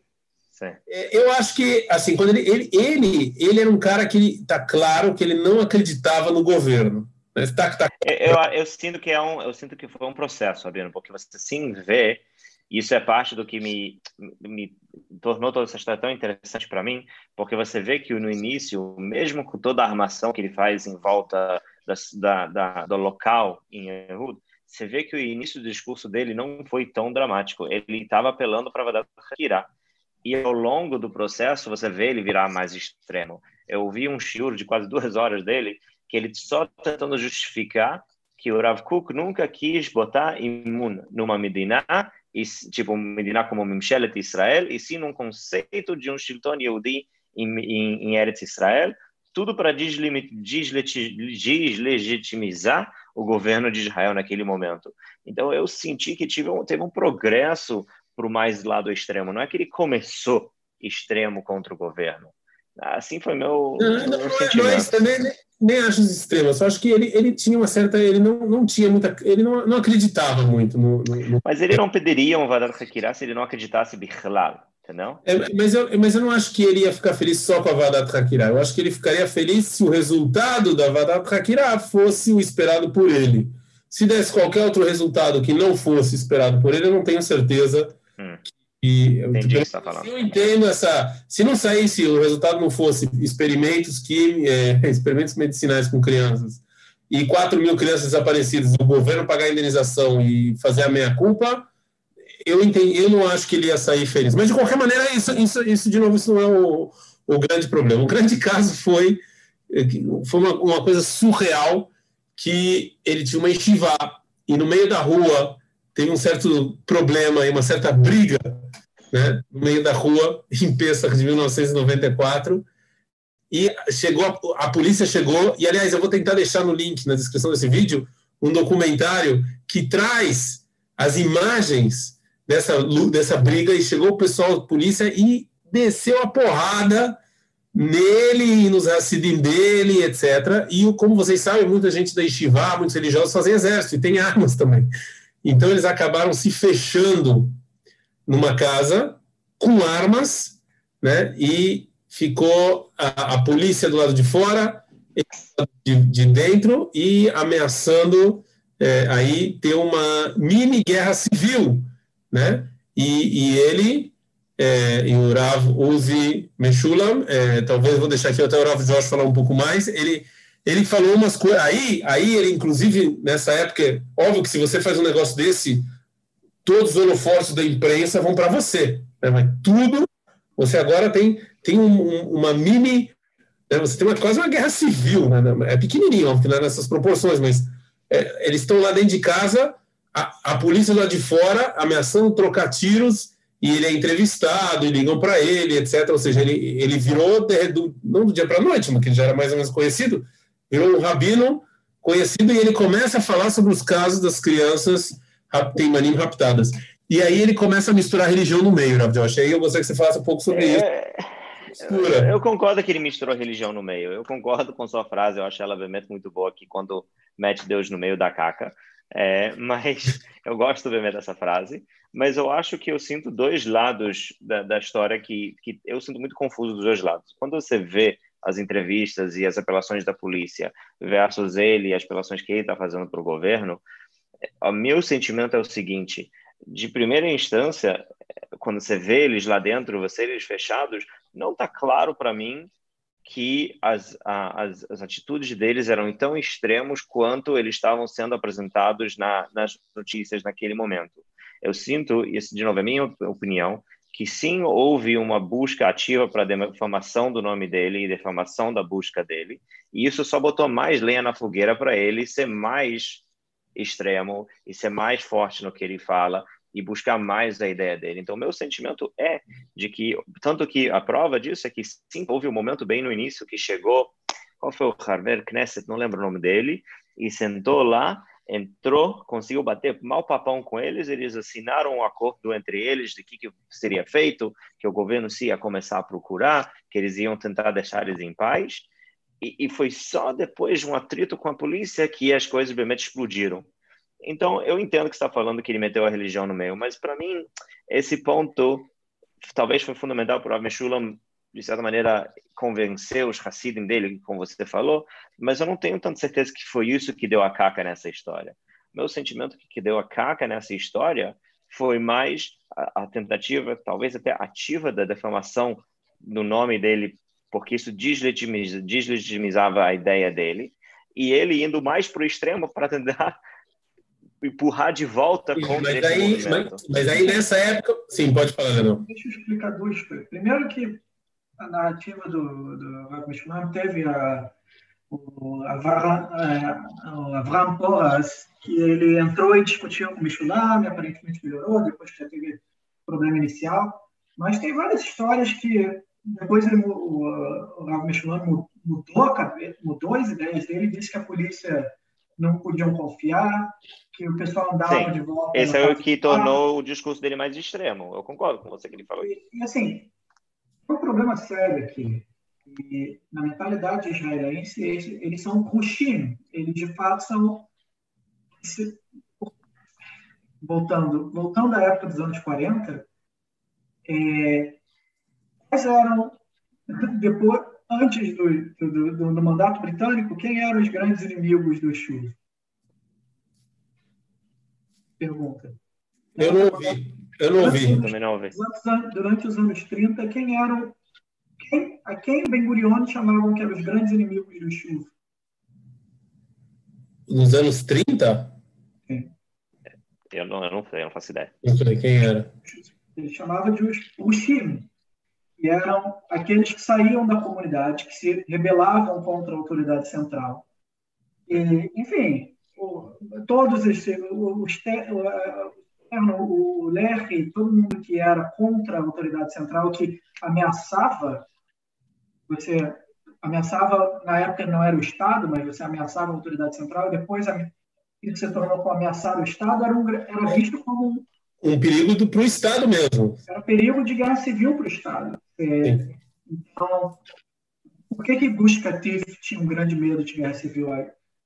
Speaker 1: É, eu acho que, assim, quando ele, ele, ele, ele era um cara que está claro que ele não acreditava no governo. Né? Tá, tá...
Speaker 2: Eu, eu, sinto que é um, eu sinto que foi um processo, Fabiano, porque você sim vê, isso é parte do que me, me tornou toda essa história tão interessante para mim, porque você vê que no início, mesmo com toda a armação que ele faz em volta da, da, do local em Ehud, você vê que o início do discurso dele não foi tão dramático. Ele estava apelando para Hakirah. E ao longo do processo, você vê ele virar mais extremo. Eu ouvi um shiur de quase duas horas dele, que ele só tentando justificar que o Rav Kuk nunca quis botar imun numa Medina tipo, Medina como Mimshelet Israel, e sim num conceito de um Shilton Yehudi em, em, em Eretz Israel, tudo para deslegitimizar o governo de Israel naquele momento. Então eu senti que tive um, teve um progresso para o mais lado extremo. Não é que ele começou extremo contra o governo, Assim foi meu,
Speaker 1: não,
Speaker 2: meu
Speaker 1: não, não, é, também, nem, nem acho extremo, só acho que ele, ele tinha uma certa. Ele não, não tinha muita. Ele não, não acreditava muito no, no,
Speaker 2: Mas ele não pediria um Vadat Hakira se ele não acreditasse Bichlal, entendeu?
Speaker 1: É, mas, eu, mas eu não acho que ele ia ficar feliz só com a Vadat Hakira. Eu acho que ele ficaria feliz se o resultado da Vadat Hakira fosse o esperado por ele. Se desse qualquer outro resultado que não fosse esperado por ele, eu não tenho certeza hum.
Speaker 2: E Entendi tipo, que está falando.
Speaker 1: Eu entendo essa. Se não saísse, o resultado não fosse experimentos que é, experimentos medicinais com crianças e 4 mil crianças desaparecidas, o governo pagar a indenização e fazer a meia culpa, eu entendi, eu não acho que ele ia sair feliz. Mas de qualquer maneira, isso, isso, isso de novo, isso não é o, o grande problema. O grande caso foi foi uma, uma coisa surreal que ele tinha uma estivá e no meio da rua tem um certo problema e uma certa briga né, no meio da rua, em Pesach de 1994. E chegou a, a, polícia chegou, e aliás, eu vou tentar deixar no link na descrição desse vídeo um documentário que traz as imagens dessa, dessa briga, e chegou o pessoal polícia e desceu a porrada nele e nos Hassidim dele, etc. E como vocês sabem, muita gente da Yeshiva, muitos religiosos fazem exército e tem armas também. Então eles acabaram se fechando numa casa com armas, né? E ficou a, a polícia do lado de fora, de, de dentro e ameaçando é, aí ter uma mini guerra civil, né? E, e ele é, e o Rav Uzi Meshulam, é, talvez vou deixar aqui até o Rav Josh falar um pouco mais, ele ele falou umas coisas, aí, aí ele inclusive nessa época, óbvio que se você faz um negócio desse, todos os holofotes da imprensa vão para você. Né? Mas tudo, você agora tem, tem um, uma mini. Né? Você tem uma, quase uma guerra civil. Né? É pequenininho, óbvio, não é nessas proporções, mas é, eles estão lá dentro de casa, a, a polícia lá de fora ameaçando trocar tiros e ele é entrevistado e ligam para ele, etc. Ou seja, ele, ele virou, não do dia para a noite, mas que ele já era mais ou menos conhecido, virou um rabino conhecido e ele começa a falar sobre os casos das crianças tem manim raptadas. E aí ele começa a misturar a religião no meio, Rav Josh. Aí eu gostaria que você falasse um pouco sobre é...
Speaker 2: isso. Eu, eu concordo que ele misturou religião no meio. Eu concordo com sua frase, eu acho ela obviamente muito boa aqui quando mete Deus no meio da caca. É, mas eu gosto obviamente dessa frase. Mas eu acho que eu sinto dois lados da, da história que, que eu sinto muito confuso dos dois lados. Quando você vê as entrevistas e as apelações da polícia versus ele e as apelações que ele está fazendo para o governo, o meu sentimento é o seguinte: de primeira instância, quando você vê eles lá dentro, você eles fechados, não está claro para mim que as, as, as, atitudes deles eram tão extremos quanto eles estavam sendo apresentados na, nas notícias naquele momento. Eu sinto, isso de novo é minha opinião, que sim houve uma busca ativa para defamação do nome dele e defamação da busca dele, e isso só botou mais lenha na fogueira para ele ser mais extremo e ser mais forte no que ele fala e buscar mais a ideia dele. Então, meu sentimento é de que, tanto que a prova disso é que sim, houve um momento bem no início que chegou, qual foi o Harvard Knesset, não lembro o nome dele, e sentou lá, entrou, conseguiu bater mal papão com eles, eles assinaram um acordo entre eles de que, que seria feito, que o governo se ia começar a procurar, que eles iam tentar deixar eles em paz, e, e, foi só depois de um atrito com a polícia que as coisas obviamente explodiram. Então, eu entendo que está falando que ele meteu a religião no meio, mas para mim, esse ponto talvez foi fundamental para o Meshulam, de certa maneira, convencer os Hassidim dele, como você falou, mas eu não tenho tanta certeza que foi isso que deu a caca nessa história. Meu sentimento que deu a caca nessa história foi mais a, a tentativa, talvez até ativa, da defamação no nome dele porque isso deslegitimiza, deslegitimizava a ideia dele, e ele indo mais para o extremo para tentar empurrar de volta com
Speaker 1: mas aí, mas, mas, aí nessa época, sim, pode falar, Leandro.
Speaker 3: Deixa eu explicar duas coisas. Primeiro que a narrativa do, do Rabbi teve a, o Avram Porras, que ele entrou e discutiu com o Mishulam, aparentemente melhorou, depois que já teve problema inicial, mas tem várias histórias que depois ele, o, o Rav mudou, mudou as ideias dele, disse que a polícia não podiam confiar, que o pessoal andava Sim. de volta.
Speaker 2: Esse é o que tornou o discurso dele mais extremo. Eu concordo com você que ele falou.
Speaker 3: E, e assim, um problema sério aqui. E, na mentalidade israelense, eles, eles são Rushim, eles de fato são. Voltando, voltando à época dos anos 40, é, quais eram, depois, antes do, do, do, do, mandato britânico, quem eram os grandes inimigos do Shur? Pergunta.
Speaker 1: Eu não ouvi. Eu não ouvi.
Speaker 2: Eu também não ouvi.
Speaker 3: Durante os anos 30, quem eram. Quem, a quem Ben Gurion chamavam que eram os grandes inimigos do Shur?
Speaker 1: Nos anos 30?
Speaker 2: Sim. Eu não, eu não sei, eu não faço ideia.
Speaker 1: Não sei quem era.
Speaker 3: Ele chamava de Ushim, que eram aqueles que saíam da comunidade, que se rebelavam contra a autoridade central. E, enfim, o, todos esses, o, o, Lerre, todo mundo que era contra a autoridade central, que ameaçava, você ameaçava, na época não era o Estado, mas você ameaçava a autoridade central, e depois que se tornou como ameaçar o Estado, era, um, era visto como um,
Speaker 1: um perigo para o Estado mesmo.
Speaker 3: Era perigo de guerra civil para o Estado. É, então, por que que Gush Katif tinha um grande medo de guerra civil?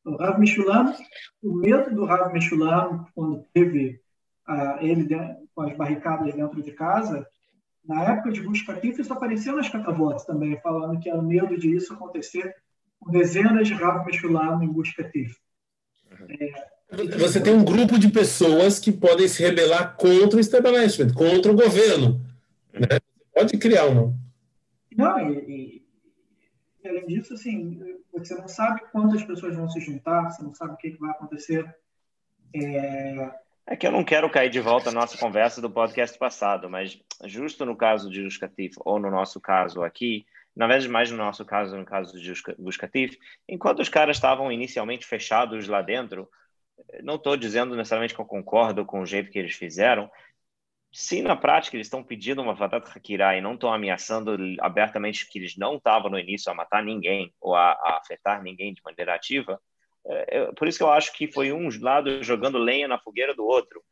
Speaker 3: O Rav Meshulam, o medo do Rav Meshulam, quando teve ele com as barricadas dentro de casa, na época de Gush Katif, isso apareceu nas catavotes também, falando que era medo de isso acontecer com dezenas de Rav Meshulam em Gush Katif.
Speaker 1: É, você tem um grupo de pessoas que podem se rebelar contra o establishment, contra o governo. Né? Pode criar uma.
Speaker 3: Não, e, e, além disso, assim, você não sabe quantas pessoas vão se juntar, você não sabe o que, que vai acontecer. É...
Speaker 2: é... que eu não quero cair de volta à nossa conversa do podcast passado, mas justo no caso de Juscatif, ou no nosso caso aqui, na verdade, mais no nosso caso, no caso de Buscatif, enquanto os caras estavam inicialmente fechados lá dentro, não estou dizendo necessariamente que eu concordo com o jeito que eles fizeram. Se na prática eles estão pedindo uma Vatat Hakirá e não estão ameaçando abertamente que eles não estavam no início a matar ninguém ou a, a afetar ninguém de maneira ativa, é, por isso que eu acho que foi um lado jogando lenha na fogueira do outro.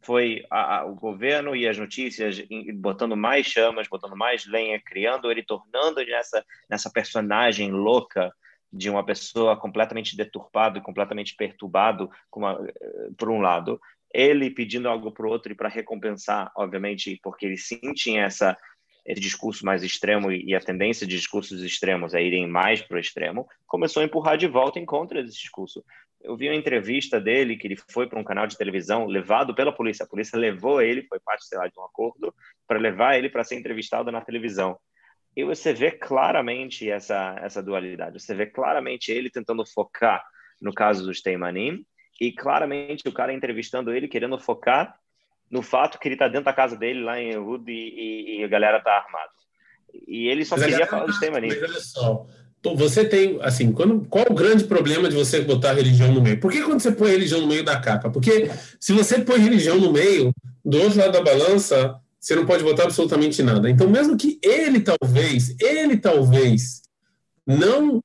Speaker 2: Foi a, a, o governo e as notícias botando mais chamas, botando mais lenha, criando ele, tornando ele nessa, nessa personagem louca de uma pessoa completamente deturpado, completamente perturbado, uma, eh, por um lado, ele pedindo algo para o outro e para recompensar, obviamente, porque ele sim tinha essa esse discurso mais extremo e a tendência de discursos extremos a irem mais para o extremo, começou a empurrar de volta em contra desse discurso eu vi uma entrevista dele que ele foi para um canal de televisão levado pela polícia. A polícia levou ele, foi parte, sei lá, de um acordo, para levar ele para ser entrevistado na televisão. E você vê claramente essa, essa dualidade. Você vê claramente ele tentando focar no caso dos Teimanim e claramente o cara entrevistando ele querendo focar no fato que ele está dentro da casa dele lá em Yehud e, e, e, a galera está armada. E ele só queria falar dos Teimanim.
Speaker 1: Mas olha só, você tem, assim, quando, qual o grande problema de você botar religião no meio? Por que quando você põe religião no meio da capa? Porque se você põe religião no meio, do outro lado da balança, você não pode botar absolutamente nada. Então, mesmo que ele talvez, ele talvez não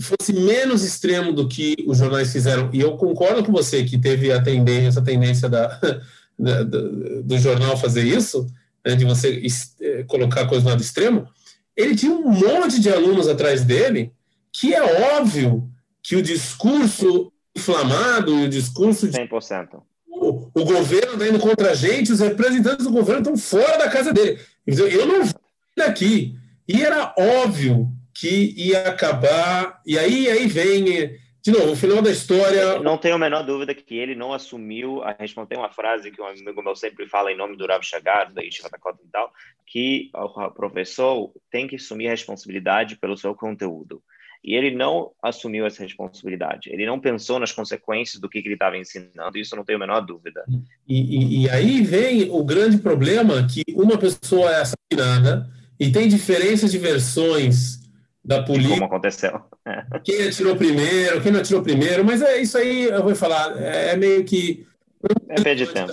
Speaker 1: fosse menos extremo do que os jornais fizeram, e eu concordo com você que teve a tendência, essa tendência da, da, do jornal fazer isso, né, de você eh, colocar a coisa no lado extremo, ele tinha um monte de alunos atrás dele, que é óbvio que o discurso inflamado, o discurso
Speaker 2: de. 100%.
Speaker 1: O, o governo está indo contra a gente, os representantes do governo estão fora da casa dele. Eu não vi daqui. E era óbvio que ia acabar. E aí, aí vem de novo, o final da história.
Speaker 2: Não tenho a menor dúvida que ele não assumiu a responsabilidade. Tem uma frase que um amigo meu sempre fala em nome do Rav Chagar, da Yeshiva e tal, que o professor tem que assumir a responsabilidade pelo seu conteúdo. E ele não assumiu essa responsabilidade. Ele não pensou nas consequências do que, que ele estava ensinando, isso não tenho a menor dúvida.
Speaker 1: E, e, e aí vem o grande problema que uma pessoa é assassinada e tem diferenças de versões da polícia.
Speaker 2: Como aconteceu.
Speaker 1: É. Quem atirou primeiro, quem não atirou primeiro, mas é isso aí, eu vou falar, é, é meio que.
Speaker 2: É perder tempo.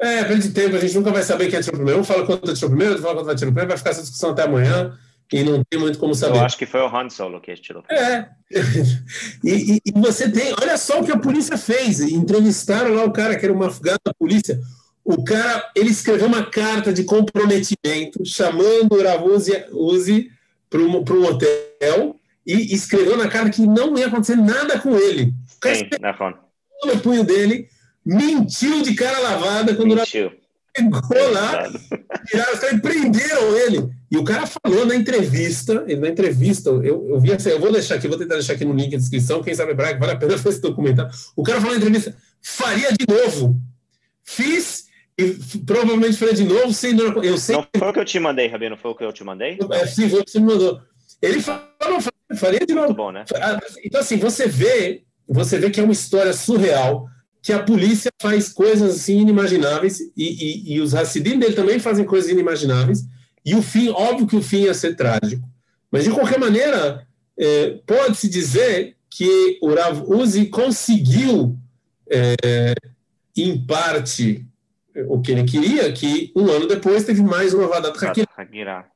Speaker 1: é, perde tempo, a gente nunca vai saber quem atirou primeiro. Um fala quanto atirou primeiro, outro fala quanto atirou primeiro, vai ficar essa discussão até amanhã e não tem muito como saber.
Speaker 2: Eu acho que foi o Han Solo que atirou
Speaker 1: primeiro. É. e, e, e, você tem, olha só o que a polícia fez. Entrevistaram lá o cara que era uma afegano da polícia. O cara, ele escreveu uma carta de comprometimento chamando o Ravuzi para um, hotel e escreveu na cara que não ia acontecer nada com ele. O cara Sim, no punho dele, mentiu de cara lavada quando
Speaker 2: mentiu.
Speaker 1: chegou lá, tiraram os caras e prenderam ele. E o cara falou na entrevista, na entrevista, eu, eu vi assim, eu vou deixar aqui, vou tentar deixar aqui no link de descrição, quem sabe Braga, vale a pena ver esse documentário. O cara falou na entrevista, faria de novo. Fiz e provavelmente faria de novo, sem
Speaker 2: eu sei. Não foi o que eu te mandei, Rabino, foi o que eu te mandei?
Speaker 1: É, sim, foi o que você me mandou. Ele falou, faria de novo.
Speaker 2: Muito bom, né?
Speaker 1: Ah, então, assim, você vê, você vê que é uma história surreal, que a polícia faz coisas assim inimagináveis, e, e, e os Hassidim dele também fazem coisas inimagináveis, e o fim, óbvio que o fim ia ser trágico. Mas, de qualquer maneira, é, pode-se dizer que o Rav Uzi conseguiu, é, em parte, o que ele queria, que um ano depois teve mais uma Vadat Hakira.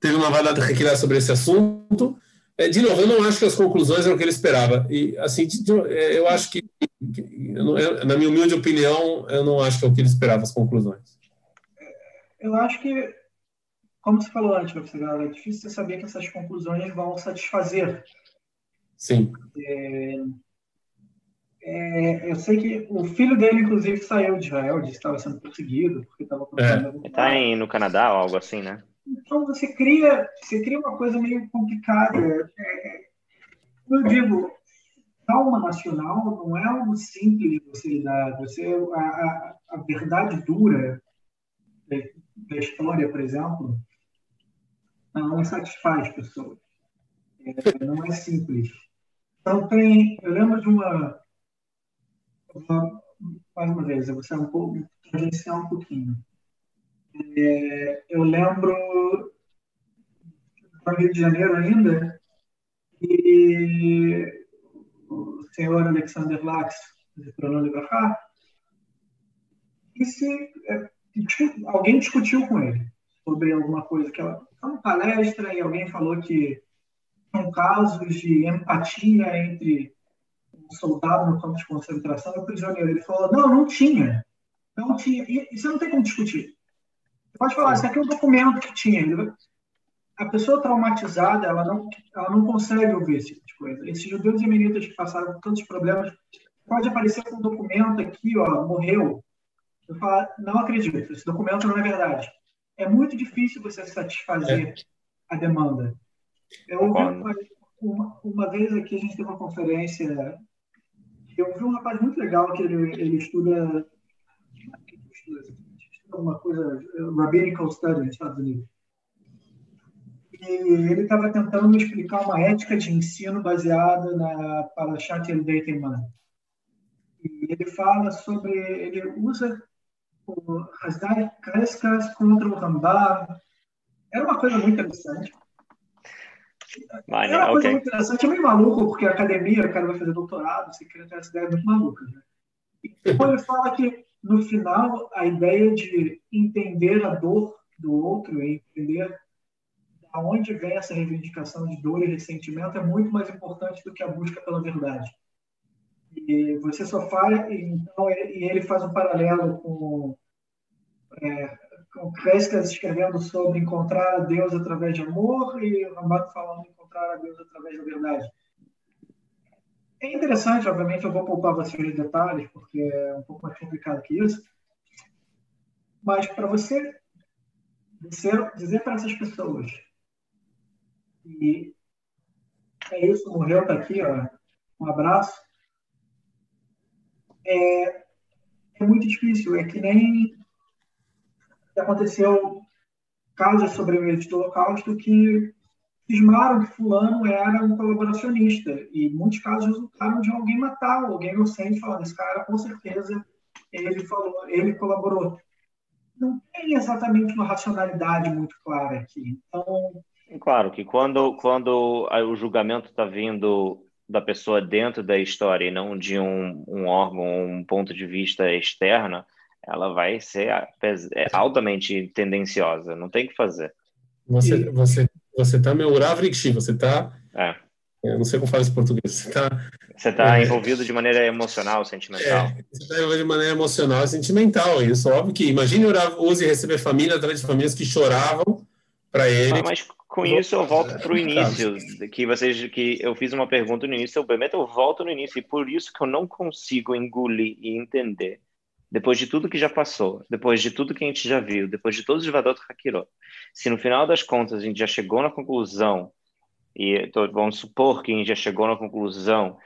Speaker 1: Teve uma Vadat Hakira sobre esse assunto. É, de novo, eu não acho que as conclusões eram o que ele esperava. E, assim, é, eu acho que, na minha humilde opinião, eu não acho que é o que ele esperava, as conclusões.
Speaker 3: Eu acho que como você falou antes, professor, é difícil você saber que essas conclusões vão satisfazer.
Speaker 1: Sim.
Speaker 3: É, é, eu sei que o filho dele, inclusive, saiu de Israel, disse que estava sendo perseguido, porque estava
Speaker 2: é. Está no Canadá ou algo assim, né?
Speaker 3: Então você cria, você cria uma coisa meio complicada. É, eu digo, calma nacional não é algo simples de você lidar. Você, a, a, a verdade dura da história, por exemplo, não satisfaz pessoas. É, não é simples. Então, tem. Eu lembro de uma. Mais uma vez, vou ser um pouco. tangenciar um pouquinho. É, eu lembro. No Rio de Janeiro ainda, e o senhor Alexander Lax, de Pronome Livrachá, e se é, alguém discutiu com ele sobre alguma coisa que ela uma palestra e alguém falou que são casos de empatia entre soldado no campo de concentração e o prisioneiro. Ele falou, não, não tinha. Não tinha. E você não tem como discutir. Você pode falar, isso aqui é um documento que tinha. A pessoa traumatizada, ela não, ela não consegue ouvir esse tipo de coisa. Esses judeus e meninas que passaram por tantos problemas, pode aparecer com um documento aqui, ó, morreu. Eu falo, não acredito, esse documento não é verdade é muito difícil você satisfazer é. a demanda. Eu ouvi uma, uma, vez aqui, a gente teve uma conferência, eu vi um rapaz muito legal que ele, ele estuda, estuda alguma coisa, Rabbinical Study nos Estados Unidos. E ele estava tentando explicar uma ética de ensino baseada na Parashat El Deiteman. E ele fala sobre, ele usa o Hasdai Kreskas contra o Rambam. Era uma coisa muito interessante. Era uma coisa okay. muito interessante, é meio maluco, porque a academia, o cara vai fazer doutorado, você cria essa ideia muito maluca. Né? E depois ele fala que, no final, a ideia de entender a dor do outro e entender de onde vem essa reivindicação de dor e ressentimento é muito mais importante do que a busca pela verdade. E você só faz, então, e ele faz um paralelo com, é, Kreskas escrevendo sobre encontrar a Deus através de amor e Rambato falando encontrar a Deus através da verdade. É interessante, obviamente, eu vou poupar vocês de detalhes, porque é um pouco mais complicado que isso, mas para você dizer, dizer para essas pessoas e é isso, morreu, está aqui, ó, um abraço, é, é muito difícil. É que nem aconteceu casos sobreviventes do Holocausto que cismaram que fulano era um colaboracionista. E muitos casos resultaram de alguém matar alguém inocente falando esse cara com certeza ele falou ele colaborou. Não tem exatamente uma racionalidade muito clara aqui. Então
Speaker 2: claro que quando quando o julgamento está vindo da pessoa dentro da história e não de um, um órgão, um ponto de vista externo, ela vai ser é altamente tendenciosa, não tem o que fazer.
Speaker 1: Você você você tá meu Uravrik você tá
Speaker 2: é.
Speaker 1: Eu não sei como fala isso em português. Você está
Speaker 2: você tá é, envolvido de maneira emocional, sentimental.
Speaker 1: É, você está envolvido de maneira emocional e sentimental. Isso, óbvio que imagine o Uzi receber família atrás de famílias que choravam para ele. Ah,
Speaker 2: mas com isso eu volto para o início, que vocês, que eu fiz uma pergunta no início, eu prometo eu volto no início, e por isso que eu não consigo engolir e entender, depois de tudo que já passou, depois de tudo que a gente já viu, depois de todos os Vadot Hakirot, se no final das contas a gente já chegou na conclusão, e vamos supor que a gente já chegou na conclusão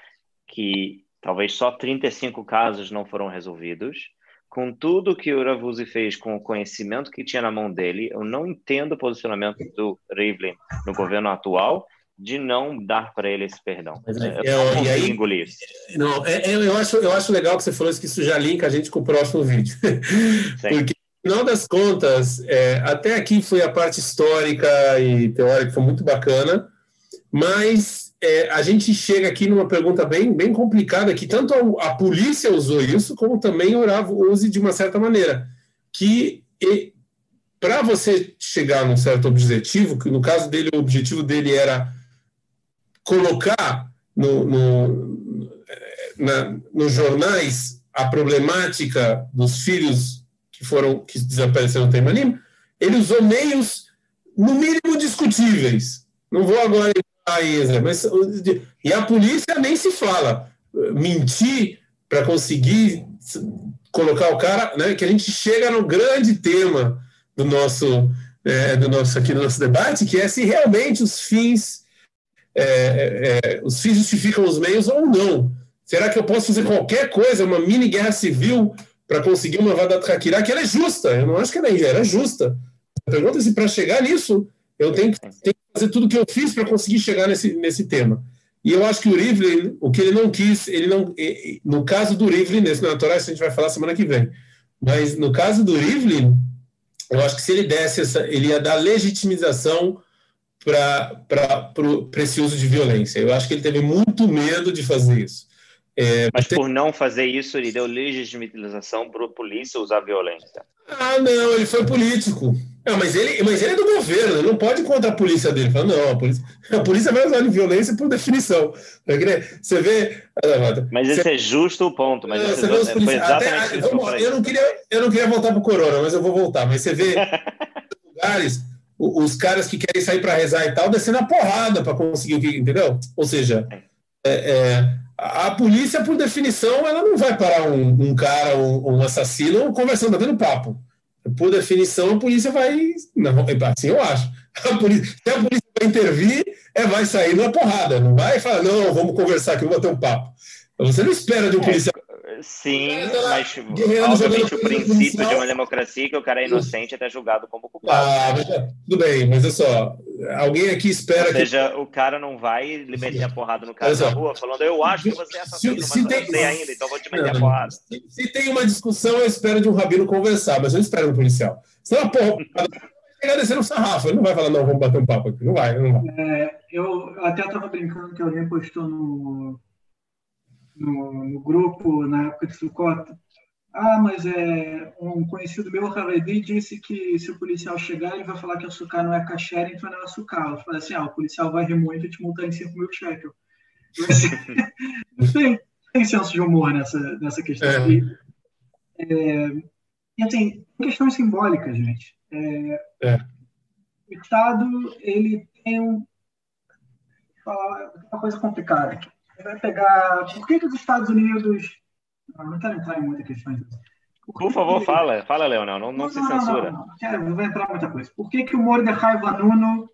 Speaker 2: que talvez só 35 casos não foram resolvidos, com tudo que o Ravuzzi fez, com o conhecimento que tinha na mão dele, eu não entendo o posicionamento do Rivlin no governo atual de não dar para ele esse perdão.
Speaker 1: Mas, é, eu, não e aí, engolir isso. Não, é, é, eu, acho, eu acho legal que você falou isso, que isso já linka a gente com o próximo vídeo. Porque, no final das contas, é, até aqui foi a parte histórica e teórica, foi muito bacana, mas é, a gente chega aqui numa pergunta bem, bem complicada, que tanto a, a polícia usou isso, como também o Oravo use de uma certa maneira, que para você chegar num certo objetivo, que no caso dele, o objetivo dele era colocar no, no, na, nos jornais a problemática dos filhos que foram que desapareceram no Teimanim, ele usou meios, no mínimo, discutíveis. Não vou agora mas e a polícia nem se fala. Mentir para conseguir colocar o cara, né? Que a gente chega no grande tema do nosso, é, do nosso aqui do nosso debate, que é se realmente os fins é, é, é os fins justificam os meios ou não. Será que eu posso fazer qualquer coisa, uma mini guerra civil, para conseguir uma Vadat Hakira que ela é justa? Eu não acho que ela é justa. A pergunta é se para chegar nisso eu tenho que, tenho que fazer tudo o que eu fiz para conseguir chegar nesse, nesse tema. E eu acho que o Rivlin, o que ele não quis, ele não, no caso do Rivlin, nesse natural, isso a gente vai falar semana que vem. Mas no caso do Rivlin, eu acho que se ele desse essa, ele ia dar legitimização para esse uso de violência. Eu acho que ele teve muito medo de fazer isso.
Speaker 2: É, Mas por não fazer isso, ele deu legitimização para a polícia usar violência.
Speaker 1: Ah, não, ele foi político. Não, mas, ele, mas ele é do governo, ele não pode contra a polícia dele. Fala, não, a polícia, a polícia vai usar violência por definição. Você vê.
Speaker 2: Mas esse é justo o ponto. Mas você vê os
Speaker 1: exatamente Até, eu, não queria, eu não queria voltar para o Corona, mas eu vou voltar. Mas você vê lugares, os caras que querem sair para rezar e tal, descendo a porrada para conseguir o que, entendeu? Ou seja, é, é, a polícia, por definição, ela não vai parar um, um cara, um, um assassino, conversando, batendo papo. Por definição, a polícia vai. Não, assim eu acho. A polícia, se a polícia vai intervir, é, vai sair numa porrada. Não vai falar, não, vamos conversar aqui, vamos bater um papo. Você não espera de um é, policial
Speaker 2: Sim, mas obviamente o princípio de uma democracia é que o cara é inocente até julgado como culpado.
Speaker 1: Ah, mas, é, tudo bem, mas é só. Alguém aqui espera
Speaker 2: Ou seja, que... o cara não vai meter a porrada no cara na rua falando eu acho que você é assassino, se, se mas tem... não sei ainda, então vou te meter não, a porrada.
Speaker 1: Se, se, tem uma discussão, eu espero de um rabino conversar, mas eu espero do policial. Senão, porra, chegar descendo um sarrafo, ele não vai falar, não, vamos bater um papo aqui. Não vai, não vai.
Speaker 3: É, eu até estava brincando que alguém postou no no, no grupo na época de Sucota. Ah, mas é um conhecido meu, Haredi, disse que se o policial chegar, ele vai falar que açúcar não é caché, então não é açúcar. Eu falei assim, ah, o policial vai rir muito e te multar em 5 mil shekels. tem, tem senso de humor nessa, nessa questão. É. E, é, e assim, questões simbólicas, gente. É, é. O Estado, ele tem um, uma coisa complicada aqui vai pegar. Por que, que os Estados Unidos. Não, não quero entrar em muitas questões.
Speaker 2: Por, Por favor, que... fala, fala, Leonel, não, não, não se censura. Não,
Speaker 3: não, Quero, não vou entrar em muita coisa. Por que, que o Mordecai Vanunu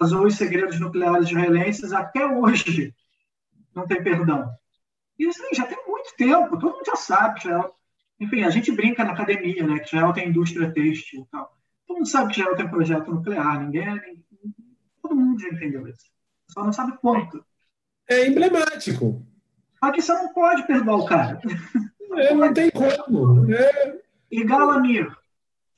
Speaker 3: vazou os segredos nucleares israelenses até hoje não tem perdão? Isso já tem muito tempo, todo mundo já sabe. Já, enfim, a gente brinca na academia, né, que Israel tem indústria têxtil e tal. Todo mundo sabe que Israel tem projeto nuclear, ninguém, todo mundo já entendeu isso. Só não sabe quanto
Speaker 1: é emblemático.
Speaker 3: Só que você não pode perdoar o cara.
Speaker 1: É, não tem como. É...
Speaker 3: E Galamir,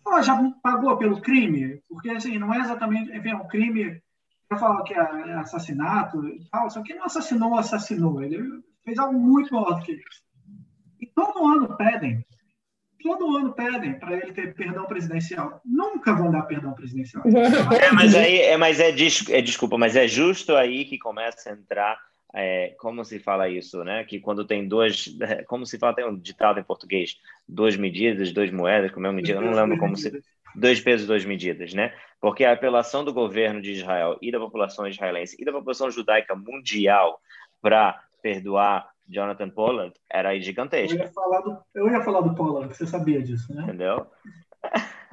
Speaker 3: ela já pagou pelo crime? Porque, assim, não é exatamente... Enfim, é um crime... Eu falo que é, assassinato e tal, só que não assassinou, assassinou. Ele fez algo muito maior do que isso. E todo ano pedem todo ano pedem para ele ter perdão presidencial. Nunca vão dar perdão presidencial.
Speaker 2: É, mas aí, é, mas é, é desculpa, mas é justo aí que começa a entrar é, como se fala isso, né? Que quando tem duas, como se fala, tem um ditado em português, duas medidas, duas moedas, como é uma medida, eu não lembro como se dois pesos, duas medidas, né? Porque a apelação do governo de Israel e da população israelense e da população judaica mundial para perdoar Jonathan Pollard era gigantesca.
Speaker 3: Eu ia falar do, eu ia falar do Pollard, você sabia disso, né?
Speaker 2: Entendeu?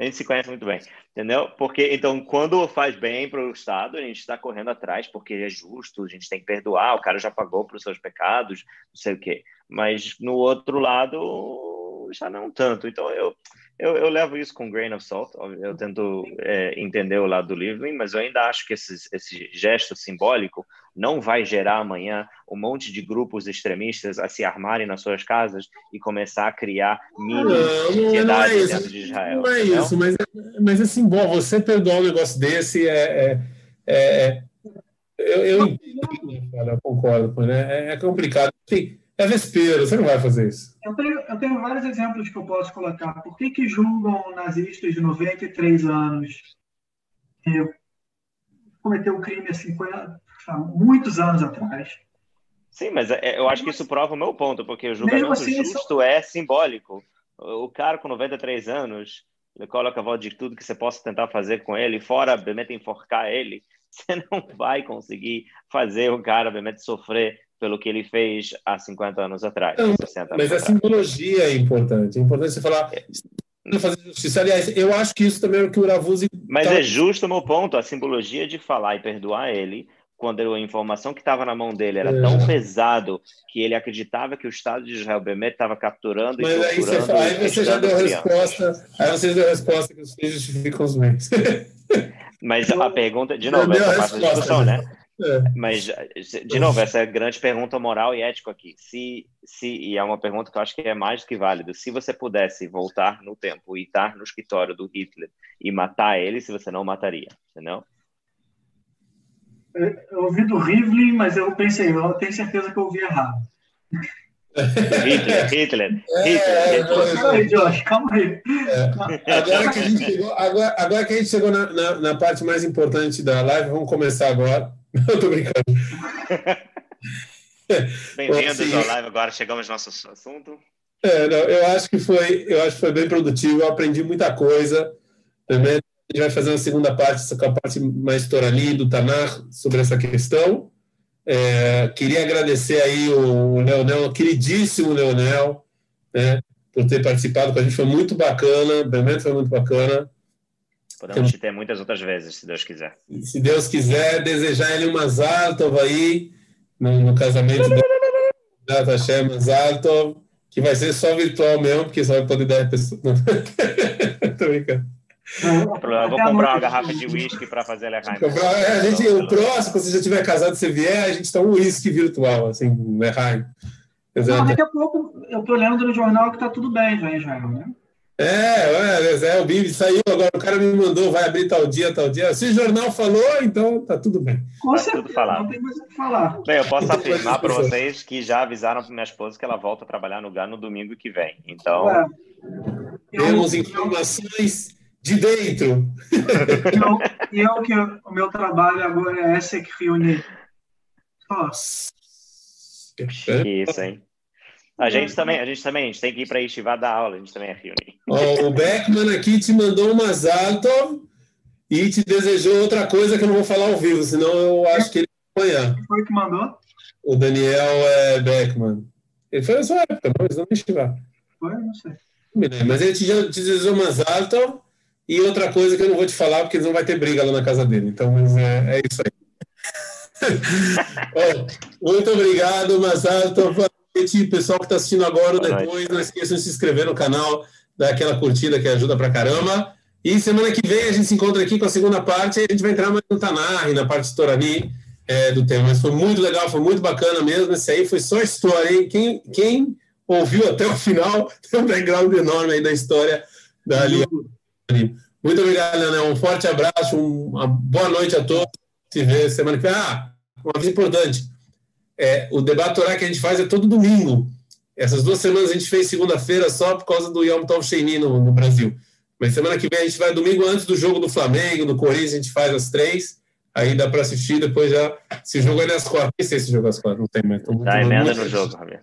Speaker 2: a gente se conhece muito bem, entendeu? Porque, então, quando faz bem para o Estado, a gente está correndo atrás, porque é justo, a gente tem que perdoar, o cara já pagou pelos seus pecados, não sei o quê. Mas, no outro lado, já não tanto. Então, eu, eu, eu levo isso com grain of salt, eu tento é, entender o lado do livro, mas eu ainda acho que esse, esse gesto simbólico não vai gerar amanhã um monte de grupos extremistas a se armarem nas suas casas e começar a criar mini sociedades é dentro de Israel.
Speaker 1: Não é entendeu? isso, mas, é, mas é simbólico. Você perdoar um negócio desse é. é, é eu, eu, eu, concordo, né? É, complicado. É vespeiro, você não vai fazer isso.
Speaker 3: Eu tenho, eu tenho vários exemplos que eu posso colocar. Por que, que julgam nazistas de 93 anos que cometeu um crime há 50, há muitos anos atrás.
Speaker 2: Sim, mas é, eu acho que isso prova o meu ponto, porque o julgamento assim, justo é simbólico. O cara com 93 anos, ele coloca a voz de tudo que você possa tentar fazer com ele, fora, obviamente, enforcar ele, você não vai conseguir fazer o cara, obviamente, sofrer pelo que ele fez há 50 anos atrás. Não,
Speaker 1: mas atrás. a simbologia é importante. É importante você falar, é fazer justiça. Aliás, eu acho que isso também é o que o Ravuzzi...
Speaker 2: Mas tá... é justo o meu ponto, a simbologia de falar e perdoar ele quando a informação que estava na mão dele era é. tão pesado que ele acreditava que o Estado de Israel Bemet estava capturando
Speaker 1: Mas e aí você, aí você já deu a resposta, aí você deu a resposta que os filhos justificam os meios.
Speaker 2: Mas a pergunta, de novo, essa parte da discussão, né? É. Mas, de novo, essa é a grande pergunta moral e ética aqui. Se, se, e é uma pergunta que eu acho que é mais do que válida. Se você pudesse voltar no tempo e estar no escritório do Hitler e matar ele, se você não mataria, entendeu?
Speaker 3: Eu ouvi do Rivlin, mas eu pensei, eu tenho certeza que eu ouvi errado.
Speaker 2: Hitler, Hitler, é, Hitler.
Speaker 3: calma aí, Josh, calma aí.
Speaker 1: É. Agora, que a gente chegou, agora, agora que a gente chegou na, na, na, parte mais importante da live, vamos começar agora. Eu tô brincando.
Speaker 2: Bem-vindos ao live, agora chegamos no nosso assunto.
Speaker 1: É, não, eu acho que foi, eu acho que foi bem produtivo, eu aprendi muita coisa. Também a gente vai fazer uma segunda parte, essa parte mais torali do Tanar, sobre essa questão. É, queria agradecer aí o Leonel, o queridíssimo Leonel, né, por ter participado com a gente, foi muito bacana, realmente foi muito bacana.
Speaker 2: Podemos te ter muitas outras vezes, se Deus quiser.
Speaker 1: Se Deus quiser, desejar ele uma Zartov aí, no, no casamento do Hashem Zartov, que vai ser só virtual mesmo, porque só vai poder dar pessoa. Tô brincando.
Speaker 2: Eu vou comprar uma garrafa de uísque para fazer a
Speaker 1: É, a gente, o próximo, quando você já tiver casado, você vier, a gente toma um uísque virtual, assim.
Speaker 3: Não, daqui a pouco eu tô lendo no jornal que tá tudo bem já em Israel, né?
Speaker 1: É, é, é, o Bibi saiu agora, o cara me mandou, vai abrir tal dia, tal dia. Se o jornal falou, então tá tudo bem.
Speaker 3: Com tá certeza, tudo falado. não tem mais o que falar.
Speaker 2: Bem, eu posso afirmar para vocês que já avisaram para minha esposa que ela volta a trabalhar no GAN no domingo que vem. Então. É.
Speaker 1: Temos informações de dentro.
Speaker 3: E eu, que o meu trabalho agora é essa que reúne.
Speaker 2: Nossa. Isso, hein? A gente também, a gente também, a gente tem que ir para Estivá dar aula, a gente também é reunir.
Speaker 1: Oh, o Beckman aqui te mandou uma Zalto e te desejou outra coisa que eu não vou falar ao vivo, senão eu acho que ele vai apanhar.
Speaker 3: Quem foi que mandou?
Speaker 1: O Daniel é, Beckman. Ele foi na sua época, não, eles não
Speaker 3: Estivá. Foi, não sei.
Speaker 1: Mas ele te, te desejou uma Zalto e outra coisa que eu não vou te falar, porque não vai ter briga lá na casa dele. Então, mas é, é isso aí. oh, muito obrigado, Masato. Boa noite, pessoal que está assistindo agora ou depois. Não esqueçam de se inscrever no canal, dar aquela curtida que ajuda pra caramba. E semana que vem a gente se encontra aqui com a segunda parte e a gente vai entrar mais no Tanar e na parte de Torani é, do tema. Mas foi muito legal, foi muito bacana mesmo. Esse aí foi só história, hein? Quem, quem ouviu até o final tem um background enorme aí da história da Aliança. Muito obrigado, Leonel. Um forte abraço, uma boa noite a todos. Se vê semana que vem. Ah, uma coisa importante. É, o debate Torá que a gente faz é todo domingo. Essas duas semanas a gente fez segunda-feira só por causa do Yom Tov Sheini no, no, Brasil. Mas semana que vem a gente vai domingo antes do jogo do Flamengo, do Corinthians, a gente faz às três. Aí dá para assistir, depois já. Se jogo é nas quatro. Não sei se jogo é às quatro, não tem mais.
Speaker 2: Tá emenda no jogo, Javier.